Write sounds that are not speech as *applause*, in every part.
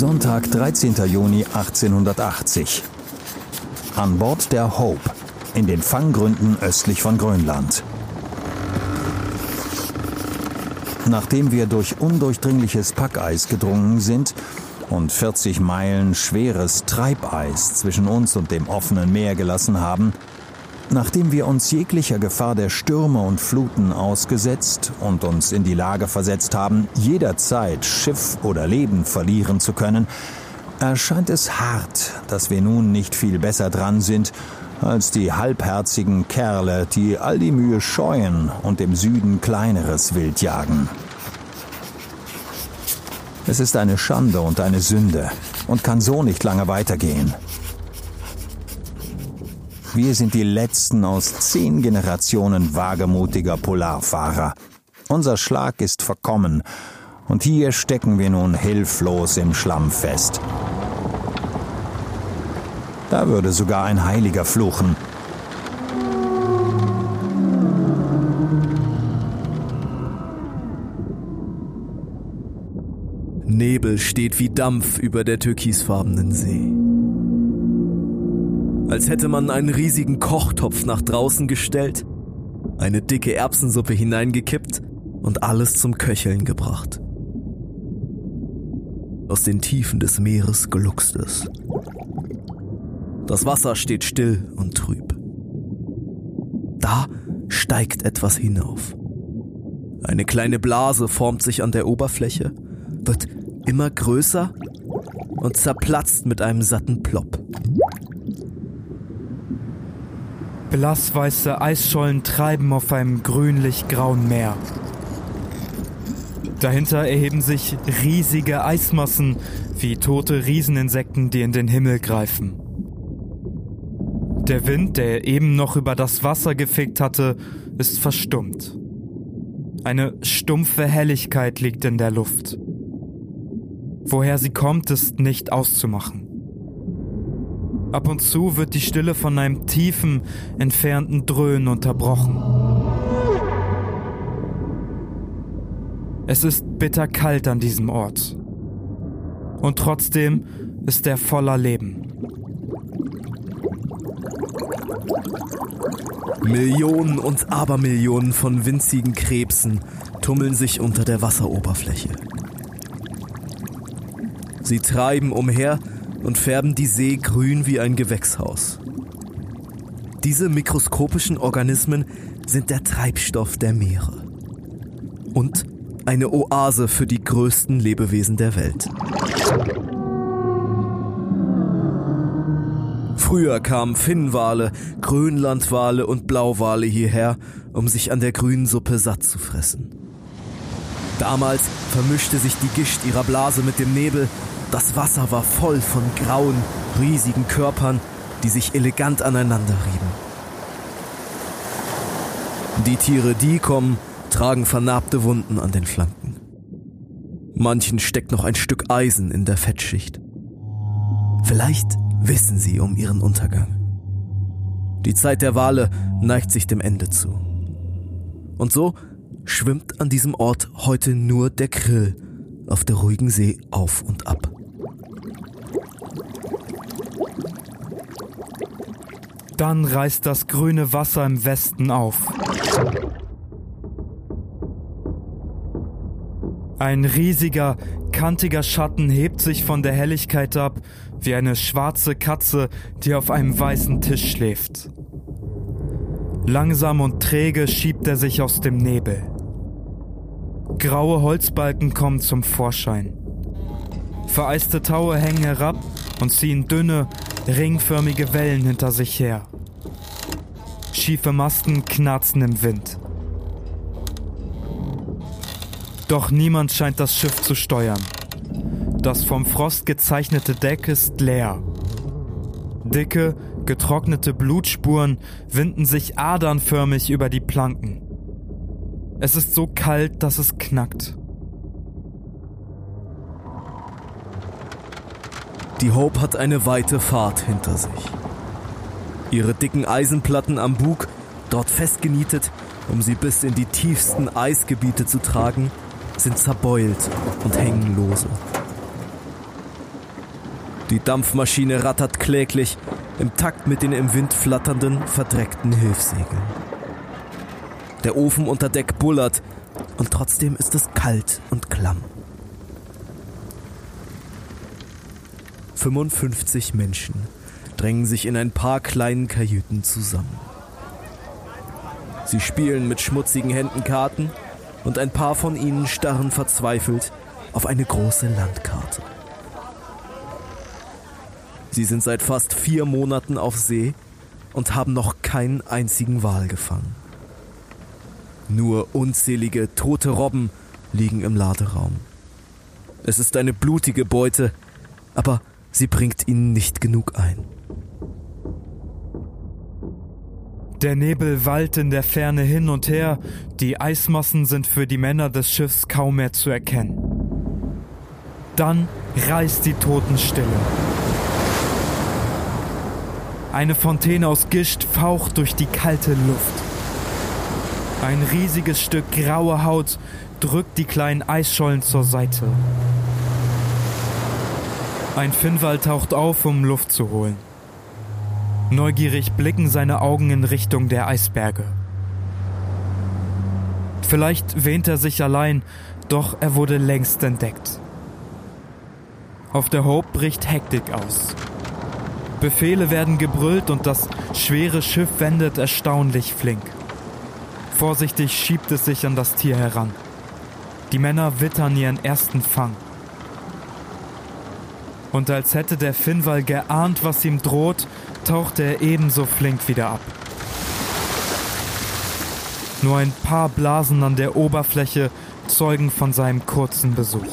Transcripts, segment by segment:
Sonntag, 13. Juni 1880. An Bord der Hope in den Fanggründen östlich von Grönland. Nachdem wir durch undurchdringliches Packeis gedrungen sind und 40 Meilen schweres Treibeis zwischen uns und dem offenen Meer gelassen haben, Nachdem wir uns jeglicher Gefahr der Stürme und Fluten ausgesetzt und uns in die Lage versetzt haben, jederzeit Schiff oder Leben verlieren zu können, erscheint es hart, dass wir nun nicht viel besser dran sind als die halbherzigen Kerle, die all die Mühe scheuen und im Süden kleineres Wild jagen. Es ist eine Schande und eine Sünde und kann so nicht lange weitergehen. Wir sind die letzten aus zehn Generationen wagemutiger Polarfahrer. Unser Schlag ist verkommen und hier stecken wir nun hilflos im Schlamm fest. Da würde sogar ein Heiliger fluchen. Nebel steht wie Dampf über der türkisfarbenen See als hätte man einen riesigen Kochtopf nach draußen gestellt, eine dicke Erbsensuppe hineingekippt und alles zum Köcheln gebracht. Aus den Tiefen des Meeres gluckst es. Das Wasser steht still und trüb. Da steigt etwas hinauf. Eine kleine Blase formt sich an der Oberfläche, wird immer größer und zerplatzt mit einem satten Plopp. Blassweiße Eisschollen treiben auf einem grünlich-grauen Meer. Dahinter erheben sich riesige Eismassen wie tote Rieseninsekten, die in den Himmel greifen. Der Wind, der eben noch über das Wasser gefegt hatte, ist verstummt. Eine stumpfe Helligkeit liegt in der Luft. Woher sie kommt, ist nicht auszumachen. Ab und zu wird die Stille von einem tiefen, entfernten Dröhnen unterbrochen. Es ist bitterkalt an diesem Ort. Und trotzdem ist er voller Leben. Millionen und Abermillionen von winzigen Krebsen tummeln sich unter der Wasseroberfläche. Sie treiben umher und färben die See grün wie ein Gewächshaus. Diese mikroskopischen Organismen sind der Treibstoff der Meere und eine Oase für die größten Lebewesen der Welt. Früher kamen Finnwale, Grönlandwale und Blauwale hierher, um sich an der grünen Suppe satt zu fressen. Damals vermischte sich die Gischt ihrer Blase mit dem Nebel das Wasser war voll von grauen, riesigen Körpern, die sich elegant aneinander rieben. Die Tiere, die kommen, tragen vernarbte Wunden an den Flanken. Manchen steckt noch ein Stück Eisen in der Fettschicht. Vielleicht wissen sie um ihren Untergang. Die Zeit der Wale neigt sich dem Ende zu. Und so schwimmt an diesem Ort heute nur der Krill auf der ruhigen See auf und ab. Dann reißt das grüne Wasser im Westen auf. Ein riesiger, kantiger Schatten hebt sich von der Helligkeit ab, wie eine schwarze Katze, die auf einem weißen Tisch schläft. Langsam und träge schiebt er sich aus dem Nebel. Graue Holzbalken kommen zum Vorschein. Vereiste Taue hängen herab und ziehen dünne, ringförmige Wellen hinter sich her. Schiefe Masten knarzen im Wind. Doch niemand scheint das Schiff zu steuern. Das vom Frost gezeichnete Deck ist leer. Dicke, getrocknete Blutspuren winden sich adernförmig über die Planken. Es ist so kalt, dass es knackt. Die Hope hat eine weite Fahrt hinter sich. Ihre dicken Eisenplatten am Bug, dort festgenietet, um sie bis in die tiefsten Eisgebiete zu tragen, sind zerbeult und hängen lose. Die Dampfmaschine rattert kläglich, im Takt mit den im Wind flatternden, verdreckten Hilfssegeln. Der Ofen unter Deck bullert und trotzdem ist es kalt und klamm. 55 Menschen drängen sich in ein paar kleinen Kajüten zusammen. Sie spielen mit schmutzigen Händen Karten und ein paar von ihnen starren verzweifelt auf eine große Landkarte. Sie sind seit fast vier Monaten auf See und haben noch keinen einzigen Wal gefangen. Nur unzählige tote Robben liegen im Laderaum. Es ist eine blutige Beute, aber sie bringt ihnen nicht genug ein. Der Nebel wallt in der Ferne hin und her, die Eismassen sind für die Männer des Schiffs kaum mehr zu erkennen. Dann reißt die Totenstille. Eine Fontäne aus Gischt faucht durch die kalte Luft. Ein riesiges Stück graue Haut drückt die kleinen Eisschollen zur Seite. Ein Finnwal taucht auf, um Luft zu holen. Neugierig blicken seine Augen in Richtung der Eisberge. Vielleicht wähnt er sich allein, doch er wurde längst entdeckt. Auf der Hope bricht Hektik aus. Befehle werden gebrüllt und das schwere Schiff wendet erstaunlich flink. Vorsichtig schiebt es sich an das Tier heran. Die Männer wittern ihren ersten Fang. Und als hätte der Finnwal geahnt, was ihm droht, taucht er ebenso flink wieder ab. Nur ein paar Blasen an der Oberfläche zeugen von seinem kurzen Besuch.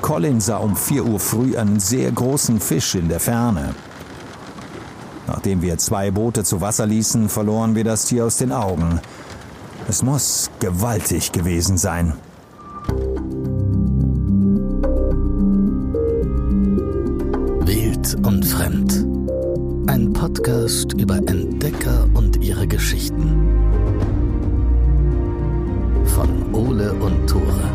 Colin sah um 4 Uhr früh einen sehr großen Fisch in der Ferne. Nachdem wir zwei Boote zu Wasser ließen, verloren wir das Tier aus den Augen. Es muss gewaltig gewesen sein. Und Fremd. Ein Podcast über Entdecker und ihre Geschichten. Von Ole und Tore.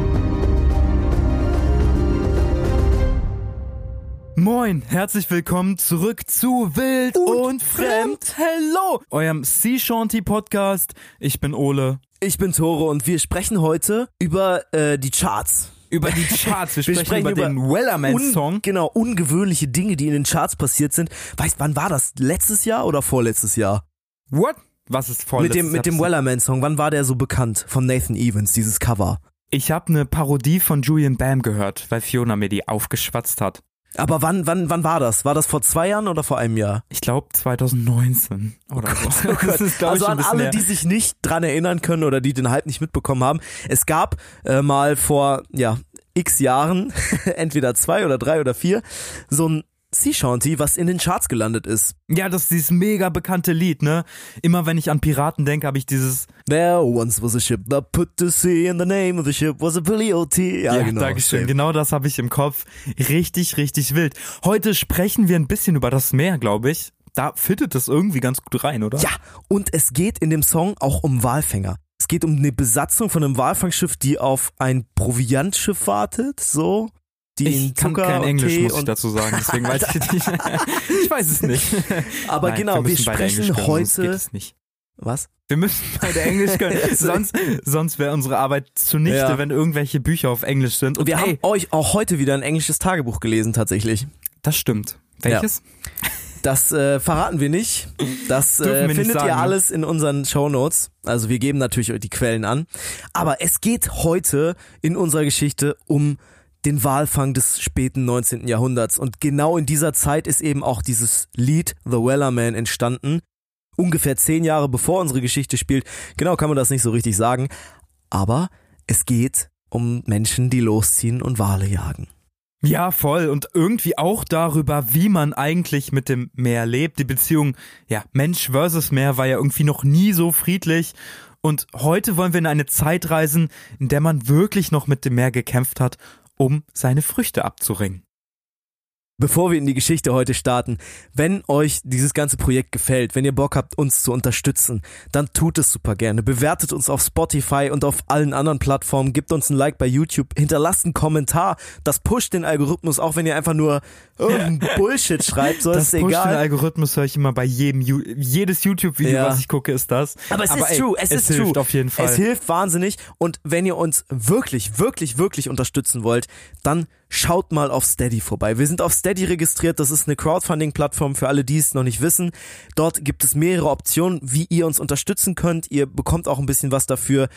Moin, herzlich willkommen zurück zu Wild und, und Fremd. Hello, eurem Sea Shanty Podcast. Ich bin Ole. Ich bin Tore und wir sprechen heute über äh, die Charts. Über die Charts. Wir, sprechen, wir sprechen, über, über den Wellerman-Song. Genau, ungewöhnliche Dinge, die in den Charts passiert sind. Weißt, wann war das? Letztes Jahr oder vorletztes Jahr? What? Was ist vorletztes Mit dem, mit dem Wellerman-Song. Wann war der so bekannt? Von Nathan Evans, dieses Cover. Ich habe eine Parodie von Julian Bam gehört, weil Fiona mir die aufgeschwatzt hat. Aber wann, wann, wann war das? War das vor zwei Jahren oder vor einem Jahr? Ich glaube 2019 oder oh so. Oh *laughs* das ist, also an alle, die sich nicht dran erinnern können oder die den Hype nicht mitbekommen haben. Es gab äh, mal vor ja x Jahren, *laughs* entweder zwei oder drei oder vier, so ein Sea Shanty, was in den Charts gelandet ist. Ja, das ist dieses mega bekannte Lied, ne? Immer wenn ich an Piraten denke, habe ich dieses There once was a ship that put to sea and the name of the ship was a Billy O.T. Ja, ja genau. Dankeschön. Same. Genau das habe ich im Kopf. Richtig, richtig wild. Heute sprechen wir ein bisschen über das Meer, glaube ich. Da fittet es irgendwie ganz gut rein, oder? Ja, und es geht in dem Song auch um Walfänger. Es geht um eine Besatzung von einem Walfangschiff, die auf ein Proviantschiff wartet, so die ich in Zucker kann kein Englisch, muss ich dazu sagen, deswegen weiß ich nicht. *laughs* ich weiß es nicht. Aber Nein, genau, wir, wir sprechen heute. Was? Wir müssen beide Englisch können. *laughs* sonst sonst wäre unsere Arbeit zunichte, ja. wenn irgendwelche Bücher auf Englisch sind. Und wir hey, haben euch auch heute wieder ein englisches Tagebuch gelesen, tatsächlich. Das stimmt. Welches? Ja. Das äh, verraten wir nicht. Das äh, findet sagen, ihr alles in unseren Show Notes. Also wir geben natürlich die Quellen an. Aber es geht heute in unserer Geschichte um den Walfang des späten 19. Jahrhunderts. Und genau in dieser Zeit ist eben auch dieses Lied The Wellerman entstanden. Ungefähr zehn Jahre bevor unsere Geschichte spielt. Genau kann man das nicht so richtig sagen. Aber es geht um Menschen, die losziehen und Wale jagen. Ja, voll. Und irgendwie auch darüber, wie man eigentlich mit dem Meer lebt. Die Beziehung, ja, Mensch versus Meer war ja irgendwie noch nie so friedlich. Und heute wollen wir in eine Zeit reisen, in der man wirklich noch mit dem Meer gekämpft hat um seine Früchte abzuringen. Bevor wir in die Geschichte heute starten, wenn euch dieses ganze Projekt gefällt, wenn ihr Bock habt, uns zu unterstützen, dann tut es super gerne. Bewertet uns auf Spotify und auf allen anderen Plattformen, gebt uns ein Like bei YouTube, hinterlasst einen Kommentar. Das pusht den Algorithmus, auch wenn ihr einfach nur irgendein *laughs* Bullshit schreibt, so das ist pusht egal. den Algorithmus höre ich immer bei jedem, jedes YouTube-Video, Ja. was ich gucke, ist das. Aber es ist ey, true, es, ist hilft true. auf jeden Fall. Es hilft wahnsinnig und wenn ihr uns wirklich, wirklich, wirklich unterstützen wollt, dann schaut mal auf Steady vorbei. Wir sind auf Steady registriert, das ist eine Crowdfunding-Plattform für alle, die es noch nicht wissen. Dort gibt es mehrere Optionen, wie ihr uns unterstützen könnt. Ihr bekommt auch ein bisschen was dafür.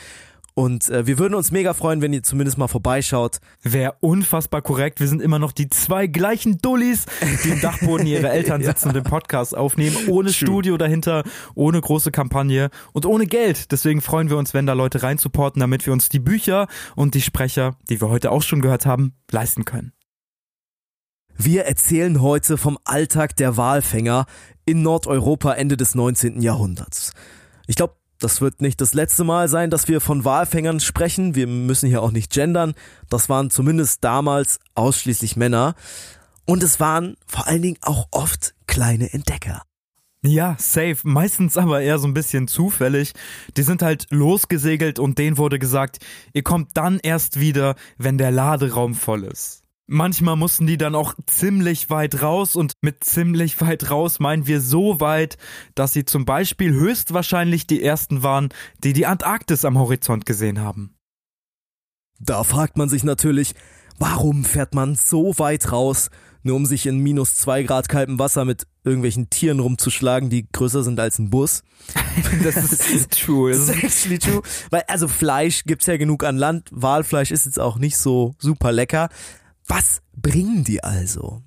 Und äh, wir würden uns mega freuen, wenn ihr zumindest mal vorbeischaut. Wäre unfassbar korrekt. Wir sind immer noch die zwei gleichen Dullis, die im Dachboden *laughs* ihre Eltern sitzen und den Podcast aufnehmen, ohne Studio dahinter, ohne große Kampagne und ohne Geld. Deswegen freuen wir uns, wenn da Leute reinsupporten, damit wir uns die Bücher und die Sprecher, die wir heute auch schon gehört haben, leisten können. Wir erzählen heute vom Alltag der Walfänger in Nordeuropa Ende des 19. Jahrhunderts. Ich glaube, das wird nicht das letzte Mal sein, dass wir von Walfängern sprechen. Wir müssen hier auch nicht gendern. Das waren zumindest damals ausschließlich Männer. Und es waren vor allen Dingen auch oft kleine Entdecker. Ja, safe. Meistens aber eher so ein bisschen zufällig. Die sind halt losgesegelt und denen wurde gesagt, ihr kommt dann erst wieder, wenn der Laderaum voll ist. Manchmal mussten die dann auch ziemlich weit raus und mit ziemlich weit raus meinen wir so weit, dass sie zum Beispiel höchstwahrscheinlich die ersten waren, die die Antarktis am Horizont gesehen haben. Da fragt man sich natürlich, warum fährt man so weit raus, nur um sich in minus zwei Grad kaltem Wasser mit irgendwelchen Tieren rumzuschlagen, die größer sind als ein Bus. *laughs* Das ist true. Das *laughs* ist actually true. Weil, also Fleisch gibt's ja genug an Land. Walfleisch ist jetzt auch nicht so super lecker. Was bringen die also?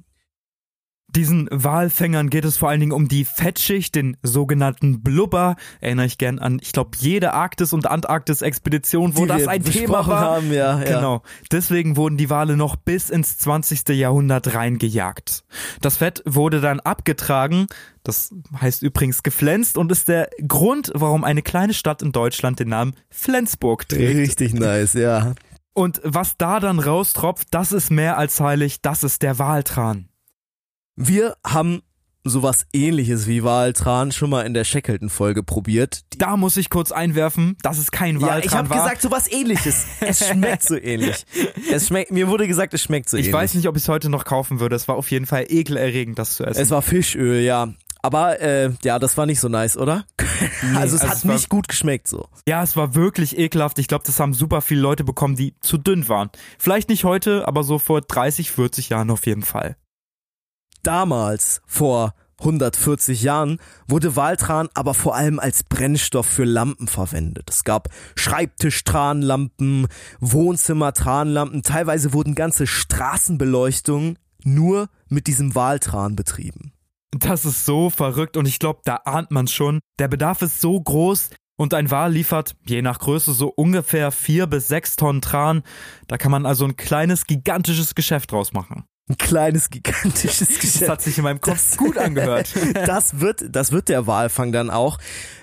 Diesen Walfängern geht es vor allen Dingen um die Fettschicht, den sogenannten Blubber. Erinnere ich gern an, ich glaube, jede Arktis- und Antarktis-Expedition, wo Die das ein Thema war. haben, ja, ja. Genau. Deswegen wurden die Wale noch bis ins 20. Jahrhundert reingejagt. Das Fett wurde dann abgetragen, das heißt übrigens geflänzt und ist der Grund, warum eine kleine Stadt in Deutschland den Namen Flensburg trägt. Richtig nice, ja. Und was da dann raustropft, das ist mehr als heilig, das ist der Waltran. Wir haben sowas ähnliches wie Waltran schon mal in der Shackleton-Folge probiert. Da muss ich kurz einwerfen, dass es kein Ja, Waltran ich habe gesagt, sowas ähnliches. Es *laughs* schmeckt so ähnlich. Es schmeckt, mir wurde gesagt, es schmeckt so ich ähnlich. weiß nicht, ob ich es heute noch kaufen würde. Es war auf jeden Fall ekelerregend, das zu essen. Es war Fischöl, ja. Aber äh, ja, das war nicht so nice, oder? *laughs* also es also hat es war- nicht gut geschmeckt so. ja, es war wirklich ekelhaft. Ich glaube, das haben super viele Leute bekommen, die zu dünn waren. Vielleicht nicht heute, aber so vor 30, 40 Jahren auf jeden Fall. Damals, vor 140 Jahren, wurde Waltran aber vor allem als Brennstoff für Lampen verwendet. Es gab Schreibtisch-Tranlampen, Wohnzimmer-Tranlampen, teilweise wurden ganze Straßenbeleuchtungen nur mit diesem Waltran betrieben. Das ist so verrückt und ich glaube, da ahnt man schon. Der Bedarf ist so groß und ein Wal liefert, je nach Größe, so ungefähr vier bis sechs Tonnen Tran. Da kann man also ein kleines, gigantisches Geschäft draus machen. Ein kleines, gigantisches *laughs* Das Geschäft. hat sich in meinem Kopf Das- gut angehört. *laughs* Das wird, das wird der Walfang dann auch.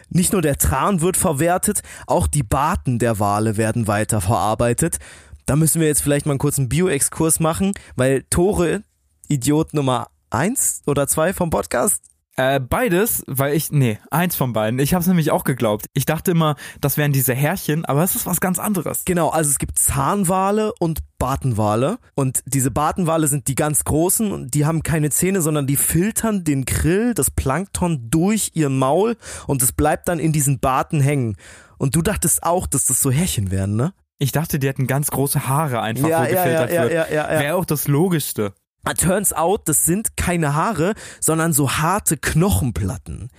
Nicht nur der Tran wird verwertet, auch die Baten der Wale werden weiter verarbeitet. Da müssen wir jetzt vielleicht mal einen kurzen Bio-Exkurs machen, weil Tore, Idiot Nummer eins oder zwei vom Podcast, Äh, beides, weil ich, nee, eins von beiden. Ich habe es nämlich auch geglaubt. Ich dachte immer, das wären diese Härchen, aber es ist was ganz anderes. Genau, also es gibt Zahnwale und Bartenwale. Und diese Bartenwale sind die ganz großen und die haben keine Zähne, sondern die filtern den Krill, das Plankton durch ihr Maul und es bleibt dann in diesen Barten hängen. Und du dachtest auch, dass das so Härchen wären, ne? Ich dachte, die hätten ganz große Haare einfach, Ja, wo ja, gefiltert ja, wird. ja, ja, ja. Wäre auch das Logischste. Turns out, das sind keine Haare, sondern so harte Knochenplatten.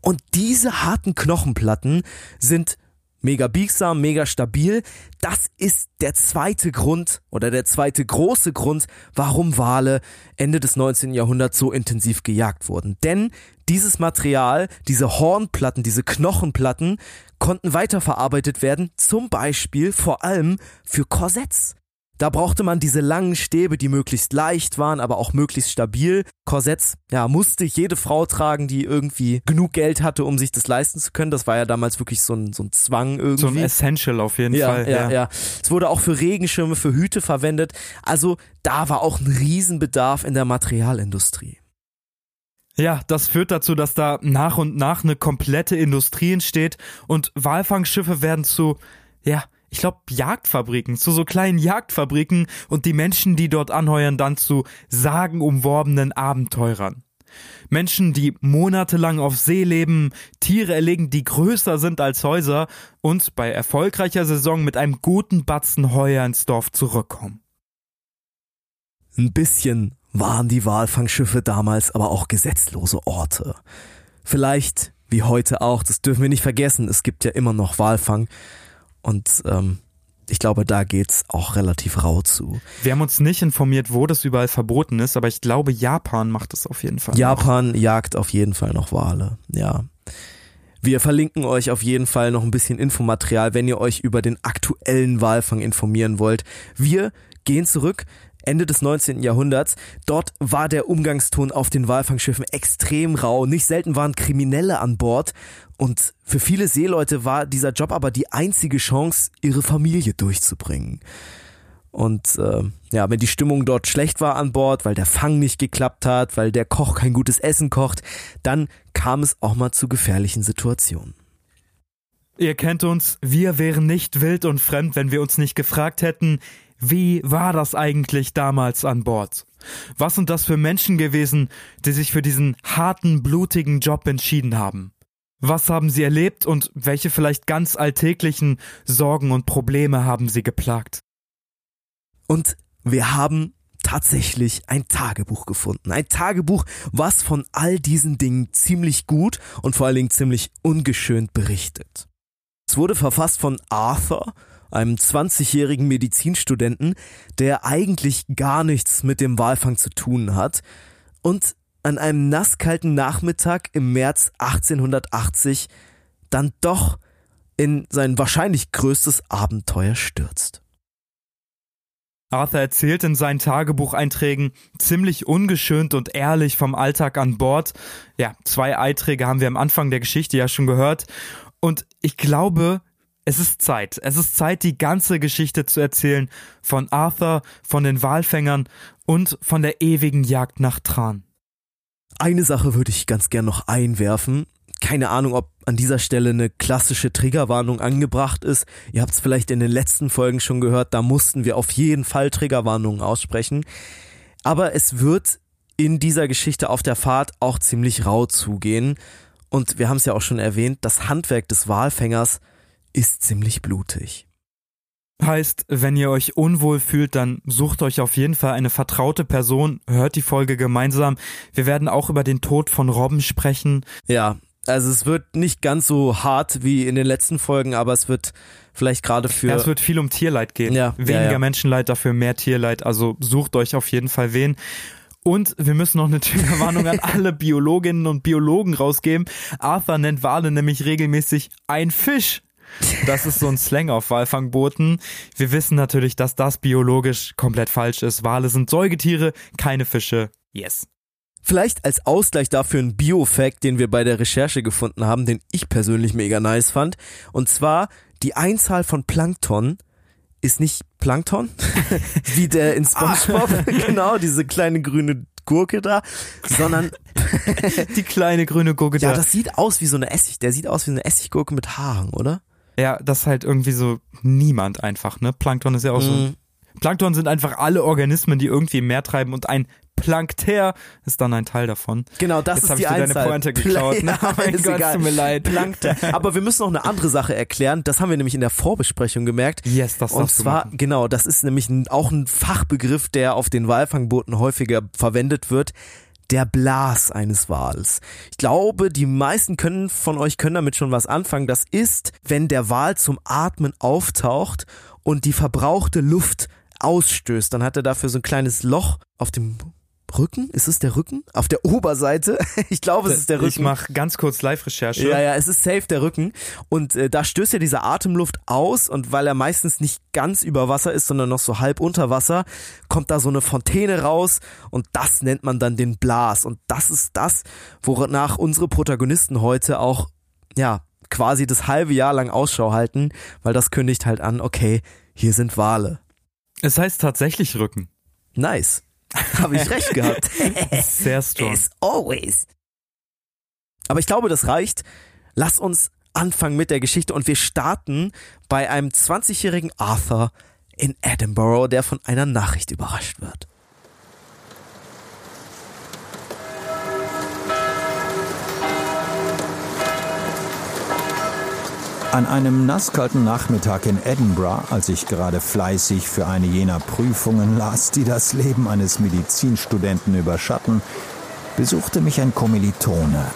Und diese harten Knochenplatten sind mega biegsam, mega stabil. Das ist der zweite Grund oder der zweite große Grund, warum Wale Ende des 19. Jahrhunderts so intensiv gejagt wurden. Denn dieses Material, diese Hornplatten, diese Knochenplatten konnten weiterverarbeitet werden, zum Beispiel vor allem für Korsetts. Da brauchte man diese langen Stäbe, die möglichst leicht waren, aber auch möglichst stabil. Korsetts, ja, musste jede Frau tragen, die irgendwie genug Geld hatte, um sich das leisten zu können. Das war ja damals wirklich so ein, so ein Zwang irgendwie. So ein Essential auf jeden ja, Fall. Ja, ja, ja. Es wurde auch für Regenschirme, für Hüte verwendet. Also da war auch ein Riesenbedarf in der Materialindustrie. Ja, das führt dazu, dass da nach und nach eine komplette Industrie entsteht und Walfangschiffe werden zu, ja, ich glaube, Jagdfabriken, zu so kleinen Jagdfabriken und die Menschen, die dort anheuern, dann zu sagenumworbenen Abenteurern. Menschen, die monatelang auf See leben, Tiere erlegen, die größer sind als Häuser und bei erfolgreicher Saison mit einem guten Batzen Heuer ins Dorf zurückkommen. Ein bisschen waren die Walfangschiffe damals aber auch gesetzlose Orte. Vielleicht, wie heute auch, das dürfen wir nicht vergessen, es gibt ja immer noch Walfang, und ähm, ich glaube, da geht's auch relativ rau zu. Wir haben uns nicht informiert, wo das überall verboten ist, aber ich glaube, Japan macht es auf jeden Fall. Japan noch. jagt auf jeden Fall noch Wale, ja. Wir verlinken euch auf jeden Fall noch ein bisschen Infomaterial, wenn ihr euch über den aktuellen Walfang informieren wollt. Wir gehen zurück Ende des 19. Jahrhunderts. Dort war der Umgangston auf den Walfangschiffen extrem rau. Nicht selten waren Kriminelle an Bord. Und für viele Seeleute war dieser Job aber die einzige Chance, ihre Familie durchzubringen. Und äh, ja, wenn die Stimmung dort schlecht war an Bord, weil der Fang nicht geklappt hat, weil der Koch kein gutes Essen kocht, dann kam es auch mal zu gefährlichen Situationen. Ihr kennt uns, wir wären nicht wild und fremd, wenn wir uns nicht gefragt hätten, wie war das eigentlich damals an Bord? Was sind das für Menschen gewesen, die sich für diesen harten, blutigen Job entschieden haben? Was haben sie erlebt und welche vielleicht ganz alltäglichen Sorgen und Probleme haben sie geplagt? Und wir haben tatsächlich ein Tagebuch gefunden. Ein Tagebuch, was von all diesen Dingen ziemlich gut und vor allen Dingen ziemlich ungeschönt berichtet. Es wurde verfasst von Arthur einem 20-jährigen Medizinstudenten, der eigentlich gar nichts mit dem Walfang zu tun hat und an einem nasskalten Nachmittag im März 1880 dann doch in sein wahrscheinlich größtes Abenteuer stürzt. Arthur erzählt in seinen Tagebucheinträgen ziemlich ungeschönt und ehrlich vom Alltag an Bord. Ja, zwei Einträge haben wir am Anfang der Geschichte ja schon gehört. Und ich glaube, es ist Zeit. Es ist Zeit, die ganze Geschichte zu erzählen von Arthur, von den Walfängern und von der ewigen Jagd nach Tran. Eine Sache würde ich ganz gern noch einwerfen. Keine Ahnung, ob an dieser Stelle eine klassische Triggerwarnung angebracht ist. Ihr habt es vielleicht in den letzten Folgen schon gehört, da mussten wir auf jeden Fall Triggerwarnungen aussprechen. Aber es wird in dieser Geschichte auf der Fahrt auch ziemlich rau zugehen. Und wir haben es ja auch schon erwähnt, das Handwerk des Walfängers ist ziemlich blutig. Heißt, wenn ihr euch unwohl fühlt, dann sucht euch auf jeden Fall eine vertraute Person, hört die Folge gemeinsam. Wir werden auch über den Tod von Robben sprechen. Ja, also es wird nicht ganz so hart wie in den letzten Folgen, aber es wird vielleicht gerade für. Ja, es wird viel um Tierleid gehen. Ja, Weniger ja, ja. Menschenleid, dafür mehr Tierleid. Also sucht euch auf jeden Fall wen. Und wir müssen noch eine Triggerwarnung an *laughs* alle Biologinnen und Biologen rausgeben. Arthur nennt Wale nämlich regelmäßig ein Fisch. Das ist so ein Slang auf Walfangbooten. Wir wissen natürlich, dass das biologisch komplett falsch ist. Wale sind Säugetiere, keine Fische. Yes. Vielleicht als Ausgleich dafür ein Bio-Fact, den wir bei der Recherche gefunden haben, den ich persönlich mega nice fand. Und zwar, die Einzahl von Plankton ist nicht Plankton, *laughs* wie der in SpongeBob, ah. *laughs* genau, diese kleine grüne Gurke da, sondern *laughs* die kleine grüne Gurke da. Ja, das sieht aus wie so eine Essig, der sieht aus wie eine Essiggurke mit Haaren, oder? Ja, das ist halt irgendwie so niemand einfach, ne? Plankton ist ja auch mm. so. Mhm. Plankton sind einfach alle Organismen, die irgendwie im Meer treiben und ein Plankter ist dann ein Teil davon. Genau, das Jetzt ist die ich Einzahl. deine Pointe geklaut. Ne? *laughs* Ja, mein Gott, egal. tut mir leid. Plankter. *laughs* Aber wir müssen noch eine andere Sache erklären. Das haben wir nämlich in der Vorbesprechung gemerkt. Yes, das Und zwar, genau, das ist nämlich ein, auch ein Fachbegriff, der auf den Walfangbooten häufiger verwendet wird der Blas eines Wals. Ich glaube, die meisten können von euch können damit schon was anfangen. Das ist, wenn der Wal zum Atmen auftaucht und die verbrauchte Luft ausstößt, dann hat er dafür so ein kleines Loch auf dem Rücken? Ist es der Rücken? Auf der Oberseite? *laughs* Ich glaube, es ist der Rücken. Ich mache ganz kurz Live-Recherche. Ja, ja, es ist safe der Rücken. Und äh, da stößt ja diese Atemluft aus und weil er meistens nicht ganz über Wasser ist, sondern noch so halb unter Wasser, kommt da so eine Fontäne raus und das nennt man dann den Blas. Und das ist das, wonach unsere Protagonisten heute auch, ja, quasi das halbe Jahr lang Ausschau halten, weil das kündigt halt an, okay, hier sind Wale. Es heißt tatsächlich Rücken. Nice. *laughs* Habe ich recht gehabt. *laughs* Sehr strong. As always. Aber ich glaube, das reicht. Lass uns anfangen mit der Geschichte und wir starten bei einem 20-jährigen Arthur in Edinburgh, der von einer Nachricht überrascht wird. An einem nasskalten Nachmittag in Edinburgh, als ich gerade fleißig für eine jener Prüfungen las, die das Leben eines Medizinstudenten überschatten, besuchte mich ein Kommilitone.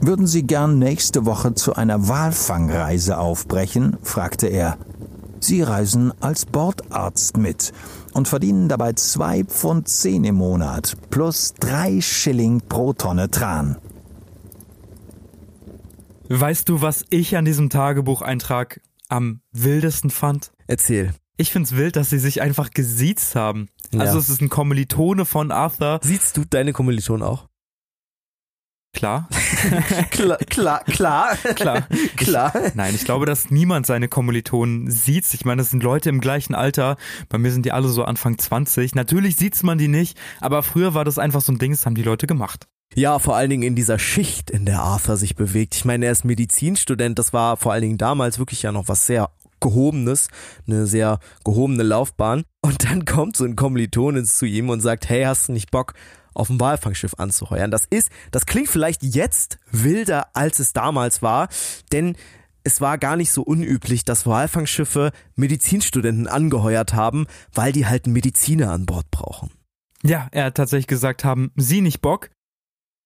Würden Sie gern nächste Woche zu einer Walfangreise aufbrechen? fragte er. Sie reisen als Bordarzt mit und verdienen dabei zwei Pfund zehn im Monat plus drei Schilling pro Tonne Tran. Weißt du, was ich an diesem Tagebucheintrag am wildesten fand? Erzähl. Ich find's wild, dass sie sich einfach gesiezt haben. Also Ja. es ist ein Kommilitone von Arthur. Siehst du deine Kommilitonen auch? *laughs* Klar, Klar, klar, klar, klar. klar. Nein, ich glaube, dass niemand seine Kommilitonen sieht. Ich meine, das sind Leute im gleichen Alter. Bei mir sind die alle so Anfang 20. Natürlich sieht's man die nicht, aber früher war das einfach so ein Ding, das haben die Leute gemacht. Ja, vor allen Dingen in dieser Schicht, in der Arthur sich bewegt. Ich meine, er ist Medizinstudent, das war vor allen Dingen damals wirklich ja noch was sehr gehobenes, eine sehr gehobene Laufbahn. Und dann kommt so ein Kommilitonin zu ihm und sagt, hey, hast du nicht Bock, auf ein Walfangschiff anzuheuern? Das ist, das klingt vielleicht jetzt wilder, als es damals war, denn es war gar nicht so unüblich, dass Walfangschiffe Medizinstudenten angeheuert haben, weil die halt Mediziner an Bord brauchen. Ja, er hat tatsächlich gesagt, haben Sie nicht Bock?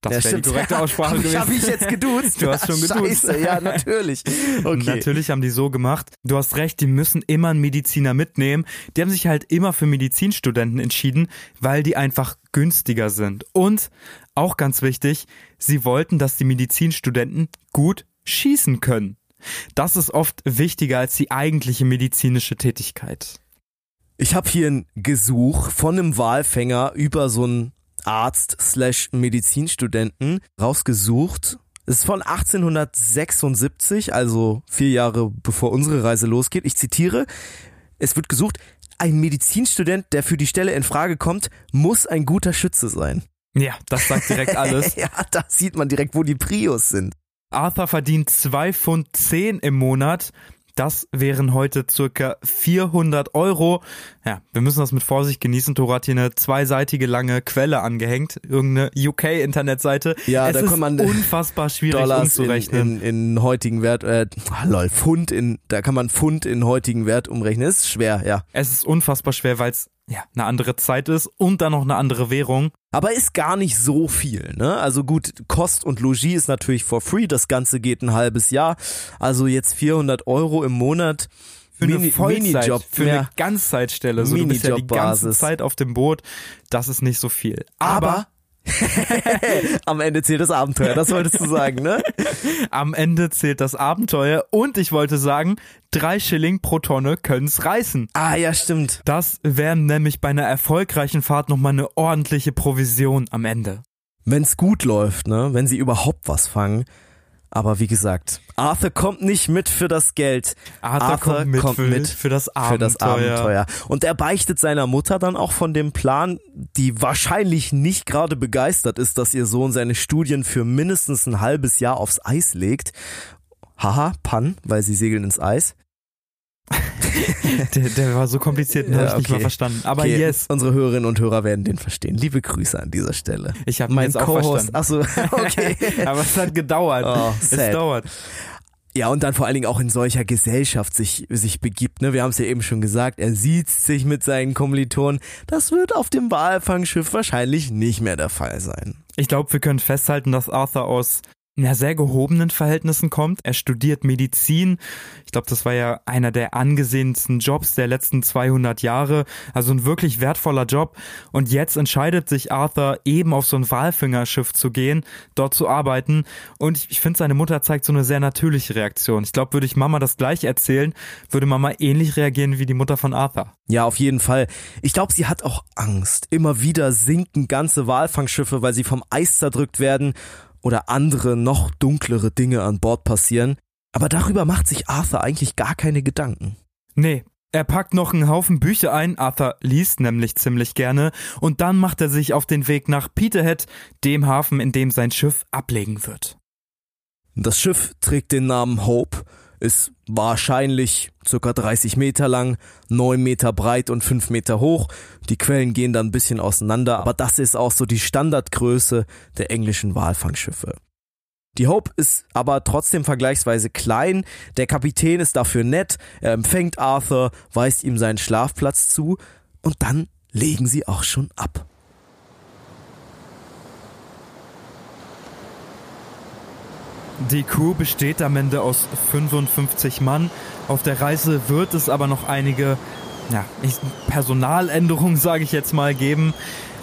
Das wäre die korrekte Aussprache Hab ich, gewesen. hab ich jetzt geduzt? *laughs* Du hast schon geduzt. Scheiße, ja, *laughs* natürlich. Okay. Natürlich haben die so gemacht. Du hast recht, die müssen immer einen Mediziner mitnehmen. Die haben sich halt immer für Medizinstudenten entschieden, weil die einfach günstiger sind. Und auch ganz wichtig, sie wollten, dass die Medizinstudenten gut schießen können. Das ist oft wichtiger als die eigentliche medizinische Tätigkeit. Ich habe hier ein Gesuch von einem Walfänger über so einen Arzt slash Medizinstudenten rausgesucht. Es ist von 1876, also vier Jahre bevor unsere Reise losgeht. Ich zitiere, es wird gesucht, ein Medizinstudent, der für die Stelle in Frage kommt, muss ein guter Schütze sein. Ja, das sagt direkt *laughs* alles. ja, da sieht man direkt, wo die Prios sind. Arthur verdient 2 Pfund 10 im Monat. Das wären heute circa 400 Euro. Ja, wir müssen das mit Vorsicht genießen. Thor hat hier eine zweiseitige lange Quelle angehängt. Irgendeine UK-Internetseite. Ja, es da ist kann man *laughs* unfassbar schwierig Dollars in, umzurechnen. in, in heutigen Wert, äh, lol, Pfund in, da kann man Pfund in heutigen Wert umrechnen. Ist schwer, ja. es ist unfassbar schwer, weil es ja, eine andere Zeit ist und dann noch eine andere Währung. Aber ist gar nicht so viel, ne? Also gut, Kost und Logis ist natürlich for free. Das Ganze geht ein halbes Jahr. Also jetzt 400 Euro im Monat. Für eine Mini- Vollzeit, Minijob, für eine ja. Ganzzeitstelle. So, du bist ja die ganze. Zeit auf dem Boot. Das ist nicht so viel. Aber *laughs* am Ende zählt das Abenteuer. Das wolltest du sagen, ne? Am Ende zählt das Abenteuer und ich wollte sagen, drei Schilling pro Tonne können's reißen. Ah, ja, stimmt. Das wäre nämlich bei einer erfolgreichen Fahrt nochmal eine ordentliche Provision am Ende. Wenn's gut läuft, ne? Wenn sie überhaupt was fangen. Aber wie gesagt, Arthur kommt nicht mit für das Geld. Arthur, kommt, mit, für, für das Abenteuer. für das Abenteuer. Und er beichtet seiner Mutter dann auch von dem Plan, die wahrscheinlich nicht gerade begeistert ist, dass ihr Sohn seine Studien für mindestens ein halbes Jahr aufs Eis legt. Haha, Pan, weil sie segeln ins Eis. *laughs* *laughs* Der, der war so kompliziert, den Ja, habe ich nicht okay. mal verstanden. Aber okay, yes, Unsere Hörerinnen und Hörer werden den verstehen. Liebe Grüße an dieser Stelle. ich habe ihn Mein jetzt auch Co-Host, achso, *laughs* okay. Aber es hat gedauert. Oh, es dauert. Ja, und dann vor allen Dingen auch in solcher Gesellschaft sich, sich begibt. Ne? Wir haben es ja eben schon gesagt, er sieht sich mit seinen Kommilitonen. Das wird auf dem Walfangschiff wahrscheinlich nicht mehr der Fall sein. Ich glaube, wir können festhalten, dass Arthur aus ja, sehr gehobenen Verhältnissen kommt. Er studiert Medizin. Ich glaube, das war ja einer der angesehensten Jobs der letzten 200 Jahre. Also ein wirklich wertvoller Job. Und jetzt entscheidet sich Arthur eben auf so ein Walfängerschiff zu gehen, dort zu arbeiten. Und ich, ich finde, seine Mutter zeigt so eine sehr natürliche Reaktion. Ich glaube, würde ich Mama das gleich erzählen, würde Mama ähnlich reagieren wie die Mutter von Arthur. Ja, auf jeden Fall. Ich glaube, sie hat auch Angst. Immer wieder sinken ganze Walfangschiffe, weil sie vom Eis zerdrückt werden oder andere noch dunklere Dinge an Bord passieren, aber darüber macht sich Arthur eigentlich gar keine Gedanken. Nee, er packt noch einen Haufen Bücher ein, Arthur liest nämlich ziemlich gerne, und dann macht er sich auf den Weg nach Peterhead, dem Hafen, in dem sein Schiff ablegen wird. Das Schiff trägt den Namen Hope ist wahrscheinlich circa 30 Meter lang, 9 Meter breit und 5 Meter hoch. Die Quellen gehen dann ein bisschen auseinander, aber das ist auch so die Standardgröße der englischen Walfangschiffe. Die Hope ist aber trotzdem vergleichsweise klein. Der Kapitän ist dafür nett. Er empfängt Arthur, weist ihm seinen Schlafplatz zu und dann legen sie auch schon ab. Die Crew besteht am Ende aus 55 Mann. Auf der Reise wird es aber noch einige ja, Personaländerungen, sage ich jetzt mal, geben.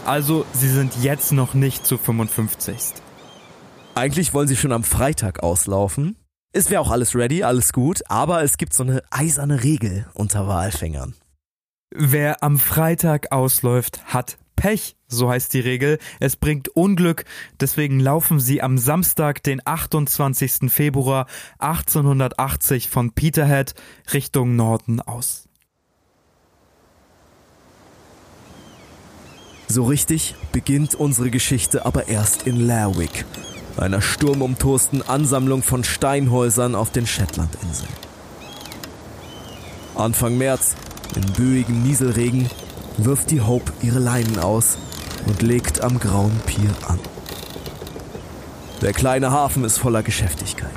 Also sie sind jetzt noch nicht zu 55. Eigentlich wollen sie schon am Freitag auslaufen. Es wäre auch alles ready, alles gut, aber es gibt so eine eiserne Regel unter Walfängern. Wer am Freitag ausläuft, hat Pech, so heißt die Regel. Es bringt Unglück, deswegen laufen sie am Samstag, den 28. Februar 1880 von Peterhead Richtung Norden aus. So richtig beginnt unsere Geschichte aber erst in Lerwick, einer sturmumtosten Ansammlung von Steinhäusern auf den Shetlandinseln. Anfang März, in böigem Nieselregen, wirft die Hope ihre Leinen aus und legt am grauen Pier an. Der kleine Hafen ist voller Geschäftigkeit.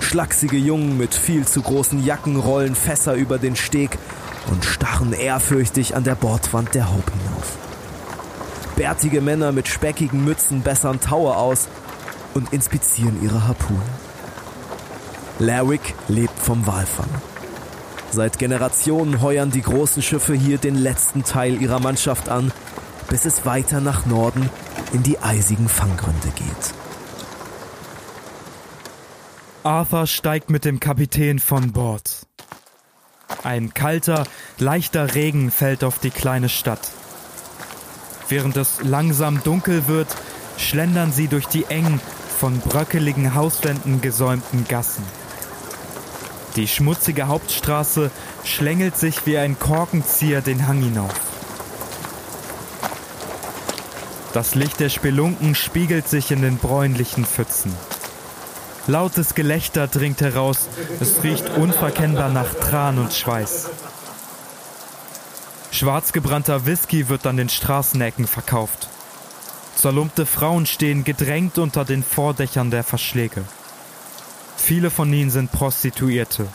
Schlachsige Jungen mit viel zu großen Jacken rollen Fässer über den Steg und starren ehrfürchtig an der Bordwand der Hope hinauf. Bärtige Männer mit speckigen Mützen bessern Taue aus und inspizieren ihre Harpunen. Larwick lebt vom Walfang. Seit Generationen heuern die großen Schiffe hier den letzten Teil ihrer Mannschaft an, bis es weiter nach Norden in die eisigen Fanggründe geht. Arthur steigt mit dem Kapitän von Bord. Ein kalter, leichter Regen fällt auf die kleine Stadt. Während es langsam dunkel wird, schlendern sie durch die engen, von bröckeligen Hauswänden gesäumten Gassen. Die schmutzige Hauptstraße schlängelt sich wie ein Korkenzieher den Hang hinauf. Das Licht der Spelunken spiegelt sich in den bräunlichen Pfützen. Lautes Gelächter dringt heraus, es riecht unverkennbar nach Tran und Schweiß. Schwarzgebrannter Whisky wird an den Straßenecken verkauft. Zerlumpte Frauen stehen gedrängt unter den Vordächern der Verschläge. Viele von ihnen sind Prostituierte.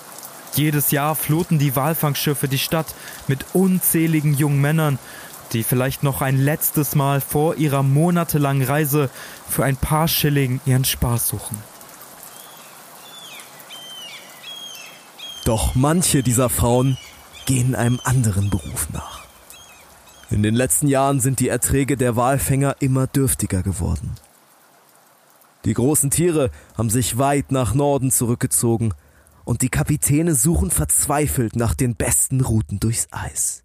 Jedes Jahr fluten die Walfangschiffe die Stadt mit unzähligen jungen Männern, die vielleicht noch ein letztes Mal vor ihrer monatelangen Reise für ein paar Schilling ihren Spaß suchen. Doch manche dieser Frauen gehen einem anderen Beruf nach. In den letzten Jahren sind die Erträge der Walfänger immer dürftiger geworden. Die großen Tiere haben sich weit nach Norden zurückgezogen und die Kapitäne suchen verzweifelt nach den besten Routen durchs Eis.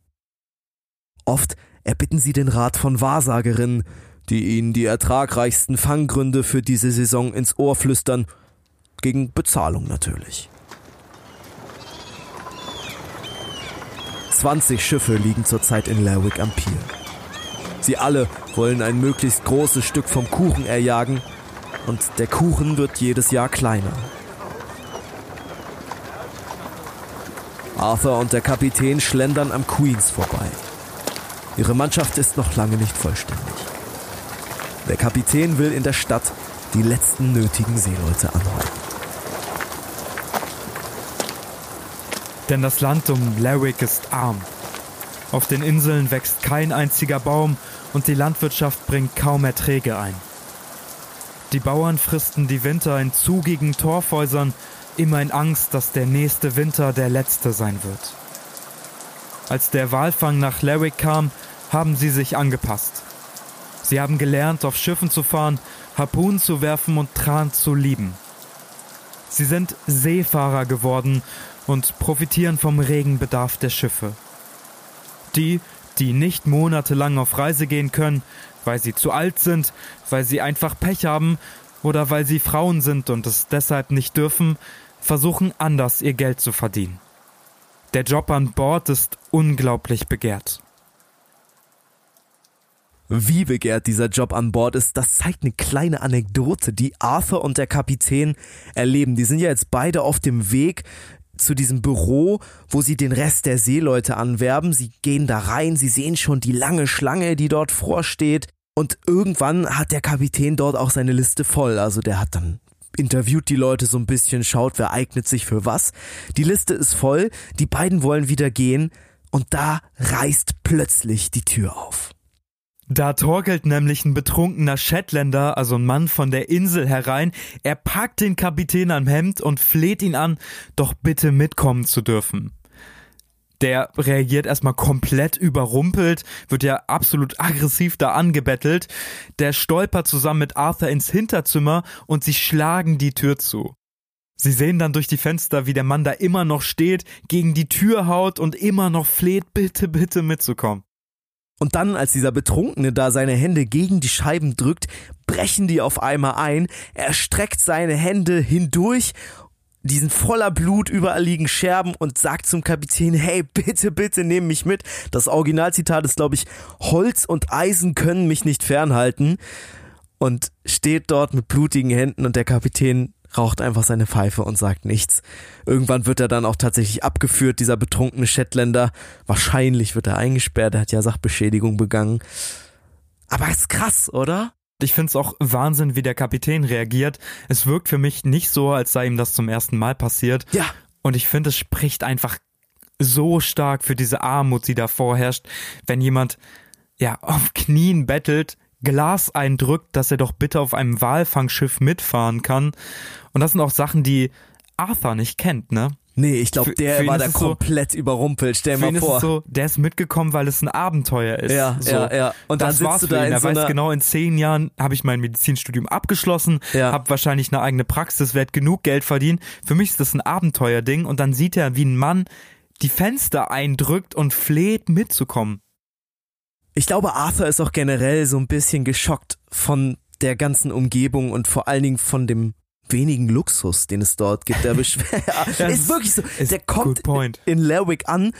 Oft erbitten sie den Rat von Wahrsagerinnen, die ihnen die ertragreichsten Fanggründe für diese Saison ins Ohr flüstern, gegen Bezahlung natürlich. 20 Schiffe liegen zurzeit in Lerwick am Pier. Sie alle wollen ein möglichst großes Stück vom Kuchen erjagen und der Kuchen wird jedes Jahr kleiner. Arthur und der Kapitän schlendern am Queens vorbei. Ihre Mannschaft ist noch lange nicht vollständig. Der Kapitän will in der Stadt die letzten nötigen Seeleute anhalten. Denn das Land um Lerwick ist arm. Auf den Inseln wächst kein einziger Baum und die Landwirtschaft bringt kaum Erträge ein. Die Bauern fristen die Winter in zugigen Torfhäusern, immer in Angst, dass der nächste Winter der letzte sein wird. Als der Walfang nach Lerwick kam, haben sie sich angepasst. Sie haben gelernt, auf Schiffen zu fahren, Harpunen zu werfen und Tran zu lieben. Sie sind Seefahrer geworden und profitieren vom Regenbedarf der Schiffe. Die, die nicht monatelang auf Reise gehen können, weil sie zu alt sind, weil sie einfach Pech haben oder weil sie Frauen sind und es deshalb nicht dürfen, versuchen anders ihr Geld zu verdienen. Der Job an Bord ist unglaublich begehrt. Wie begehrt dieser Job an Bord ist, das zeigt eine kleine Anekdote, die Arthur und der Kapitän erleben. Die sind ja jetzt beide auf dem Weg zu diesem Büro, wo sie den Rest der Seeleute anwerben. Sie gehen da rein, sie sehen schon die lange Schlange, die dort vorsteht. Und irgendwann hat der Kapitän dort auch seine Liste voll. Also der hat dann interviewt die Leute so ein bisschen, schaut, wer eignet sich für was. Die Liste ist voll, die beiden wollen wieder gehen und da reißt plötzlich die Tür auf. Da torkelt nämlich ein betrunkener Shetländer, also ein Mann von der Insel herein. Er packt den Kapitän am Hemd und fleht ihn an, doch bitte mitkommen zu dürfen. Der reagiert erstmal komplett überrumpelt, wird ja absolut aggressiv da angebettelt. Der stolpert zusammen mit Arthur ins Hinterzimmer und sie schlagen die Tür zu. Sie sehen dann durch die Fenster, wie der Mann da immer noch steht, gegen die Tür haut und immer noch fleht, bitte, bitte mitzukommen. Und dann, als dieser Betrunkene da seine Hände gegen die Scheiben drückt, brechen die auf einmal ein. Er streckt seine Hände hindurch, die sind voller Blut, überall liegen Scherben und sagt zum Kapitän, hey, bitte, bitte nehm mich mit. Das Originalzitat ist, glaube ich, Holz und Eisen können mich nicht fernhalten. Und steht dort mit blutigen Händen und der Kapitän raucht einfach seine Pfeife und sagt nichts. Irgendwann wird er dann auch tatsächlich abgeführt, dieser betrunkene Shetländer. Wahrscheinlich wird er eingesperrt, er hat ja Sachbeschädigung begangen. Aber ist krass, oder? Ich find's auch Wahnsinn, wie der Kapitän reagiert. Es wirkt für mich nicht so, als sei ihm das zum ersten Mal passiert. Ja. Und ich finde, es spricht einfach so stark für diese Armut, die da vorherrscht, wenn jemand ja auf Knien bettelt, Glas eindrückt, dass er doch bitte auf einem Walfangschiff mitfahren kann. Und das sind auch Sachen, die Arthur nicht kennt, ne? Nee, ich glaube, der war da komplett so, überrumpelt. Stell mal vor. Ist so, der ist mitgekommen, weil es ein Abenteuer ist. Ja, so. ja, ja. Und das dann war's für ihn. Er so weiß genau, in zehn Jahren habe ich mein Medizinstudium abgeschlossen, ja. habe wahrscheinlich eine eigene Praxis, werde genug Geld verdienen. Für mich ist das ein Abenteuerding. Und dann sieht er, wie ein Mann die Fenster eindrückt und fleht mitzukommen. Ich glaube, Arthur ist auch generell so ein bisschen geschockt von der ganzen Umgebung und vor allen Dingen von dem wenigen Luxus, den es dort gibt. Der *laughs* beschwert, *laughs* ist wirklich so. Der kommt in Lerwick an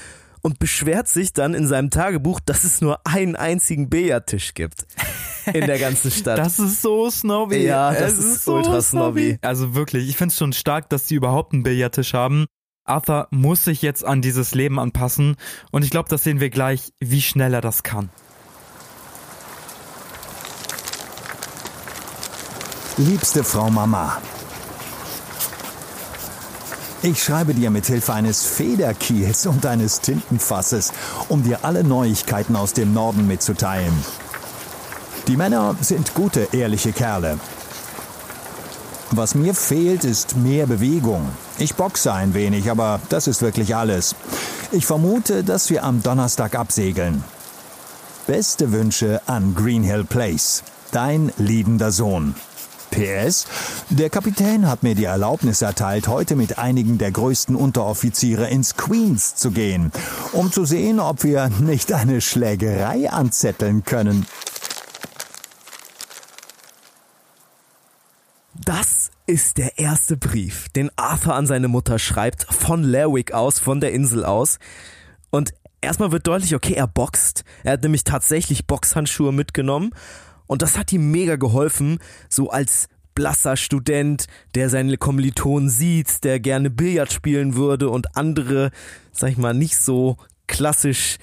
und beschwert sich dann in seinem Tagebuch, dass es nur einen einzigen Billardtisch gibt in der ganzen Stadt. *laughs* Das ist so snobby. Ja, das ist, ist, ultra snobby. snobby. Also wirklich, ich finde es schon stark, dass sie überhaupt einen Billardtisch haben. Arthur muss sich jetzt an dieses Leben anpassen und ich glaube, das sehen wir gleich, wie schnell er das kann. Liebste Frau Mama, ich schreibe dir mit Hilfe eines Federkiels und eines Tintenfasses, um dir alle Neuigkeiten aus dem Norden mitzuteilen. Die Männer sind gute, ehrliche Kerle. Was mir fehlt, ist mehr Bewegung. Ich boxe ein wenig, aber das ist wirklich alles. Ich vermute, dass wir am Donnerstag absegeln. Beste Wünsche an Greenhill Place. Dein liebender Sohn. PS, der Kapitän hat mir die Erlaubnis erteilt, heute mit einigen der größten Unteroffiziere ins Queens zu gehen, um zu sehen, ob wir nicht eine Schlägerei anzetteln können. Das ist der erste Brief, den Arthur an seine Mutter schreibt, von Lerwick aus, von der Insel aus. Und erstmal wird deutlich, okay, er boxt. Er hat nämlich tatsächlich Boxhandschuhe mitgenommen und das hat ihm mega geholfen, so als blasser Student, der seine Kommilitonen sieht, der gerne Billard spielen würde und andere, sag ich mal, nicht so klassisch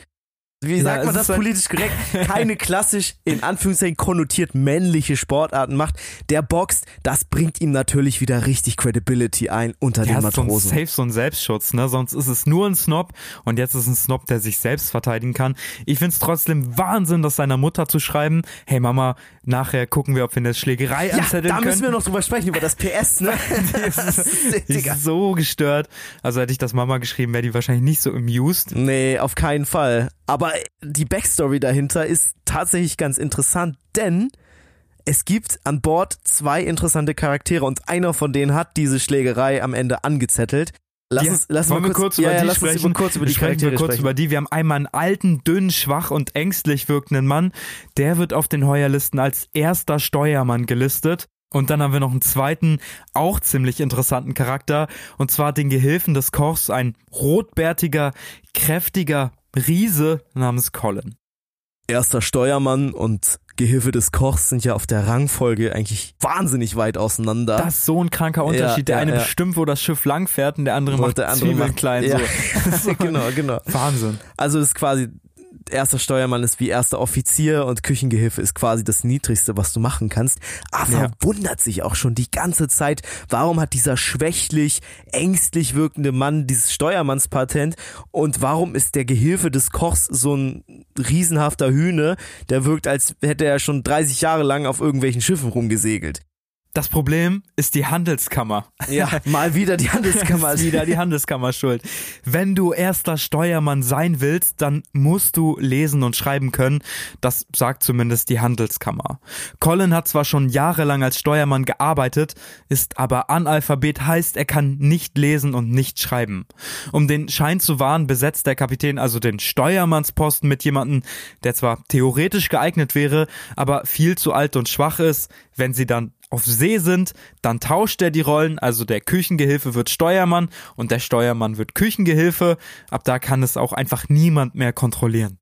wie Ja, sagt man es das ist politisch korrekt, *laughs* keine klassisch in Anführungszeichen konnotiert männliche Sportarten macht, der boxt, das bringt ihm natürlich wieder richtig Credibility ein unter Der den Matrosen. safe so ein Selbstschutz, ne? Sonst ist es nur ein Snob und jetzt ist es ein Snob, der sich selbst verteidigen kann. Ich find's trotzdem Wahnsinn, das seiner Mutter zu schreiben. Hey Mama, nachher gucken wir, ob wir eine Schlägerei ja, anzetteln da können. müssen wir noch drüber sprechen, über das PS, ne? *laughs* Die *laughs* Digga. ist so gestört. Also hätte ich das Mama geschrieben, wäre die wahrscheinlich nicht so amused. Nee, auf keinen Fall. Aber die Backstory dahinter ist tatsächlich ganz interessant, denn es gibt an Bord zwei interessante Charaktere und einer von denen hat diese Schlägerei am Ende angezettelt. Lass Ja, uns, lass wollen mal wir kurz über ja, ja, die lass sprechen? Über, kurz über die Sprechen Charaktere wir kurz sprechen. über die. Wir haben einmal einen alten, dünnen, schwach und ängstlich wirkenden Mann. Der wird auf den Heuerlisten als erster Steuermann gelistet. Und dann haben wir noch einen zweiten, auch ziemlich interessanten Charakter. Und zwar den Gehilfen des Kochs, ein rotbärtiger, kräftiger Riese namens Colin. Erster Steuermann und Gehilfe des Kochs sind ja auf der Rangfolge eigentlich wahnsinnig weit auseinander. Das ist so ein kranker Unterschied. der ja, eine ja. bestimmt, wo das Schiff langfährt und der andere Und macht der andere Zwiebeln macht- klein. ja. So. *laughs* *laughs* genau, genau. Wahnsinn. Also ist quasi erster Steuermann ist wie erster Offizier und Küchengehilfe ist quasi das niedrigste, was du machen kannst. Arthur Ja. wundert sich auch schon die ganze Zeit, warum hat dieser schwächlich, ängstlich wirkende Mann dieses Steuermannspatent und warum ist der Gehilfe des Kochs so ein riesenhafter Hühne, der wirkt, als hätte er schon 30 Jahre lang auf irgendwelchen Schiffen rumgesegelt. Das Problem ist die Handelskammer. Ja, *laughs* mal wieder die Handelskammer. ist wieder die Handelskammer schuld. Wenn du erster Steuermann sein willst, dann musst du lesen und schreiben können. Das sagt zumindest die Handelskammer. Colin hat zwar schon jahrelang als Steuermann gearbeitet, ist aber Analphabet, heißt er kann nicht lesen und nicht schreiben. Um den Schein zu wahren, besetzt der Kapitän also den Steuermannsposten mit jemandem, der zwar theoretisch geeignet wäre, aber viel zu alt und schwach ist. Wenn sie dann auf See sind, dann tauscht er die Rollen, also der Küchengehilfe wird Steuermann und der Steuermann wird Küchengehilfe. Ab da kann es auch einfach niemand mehr kontrollieren.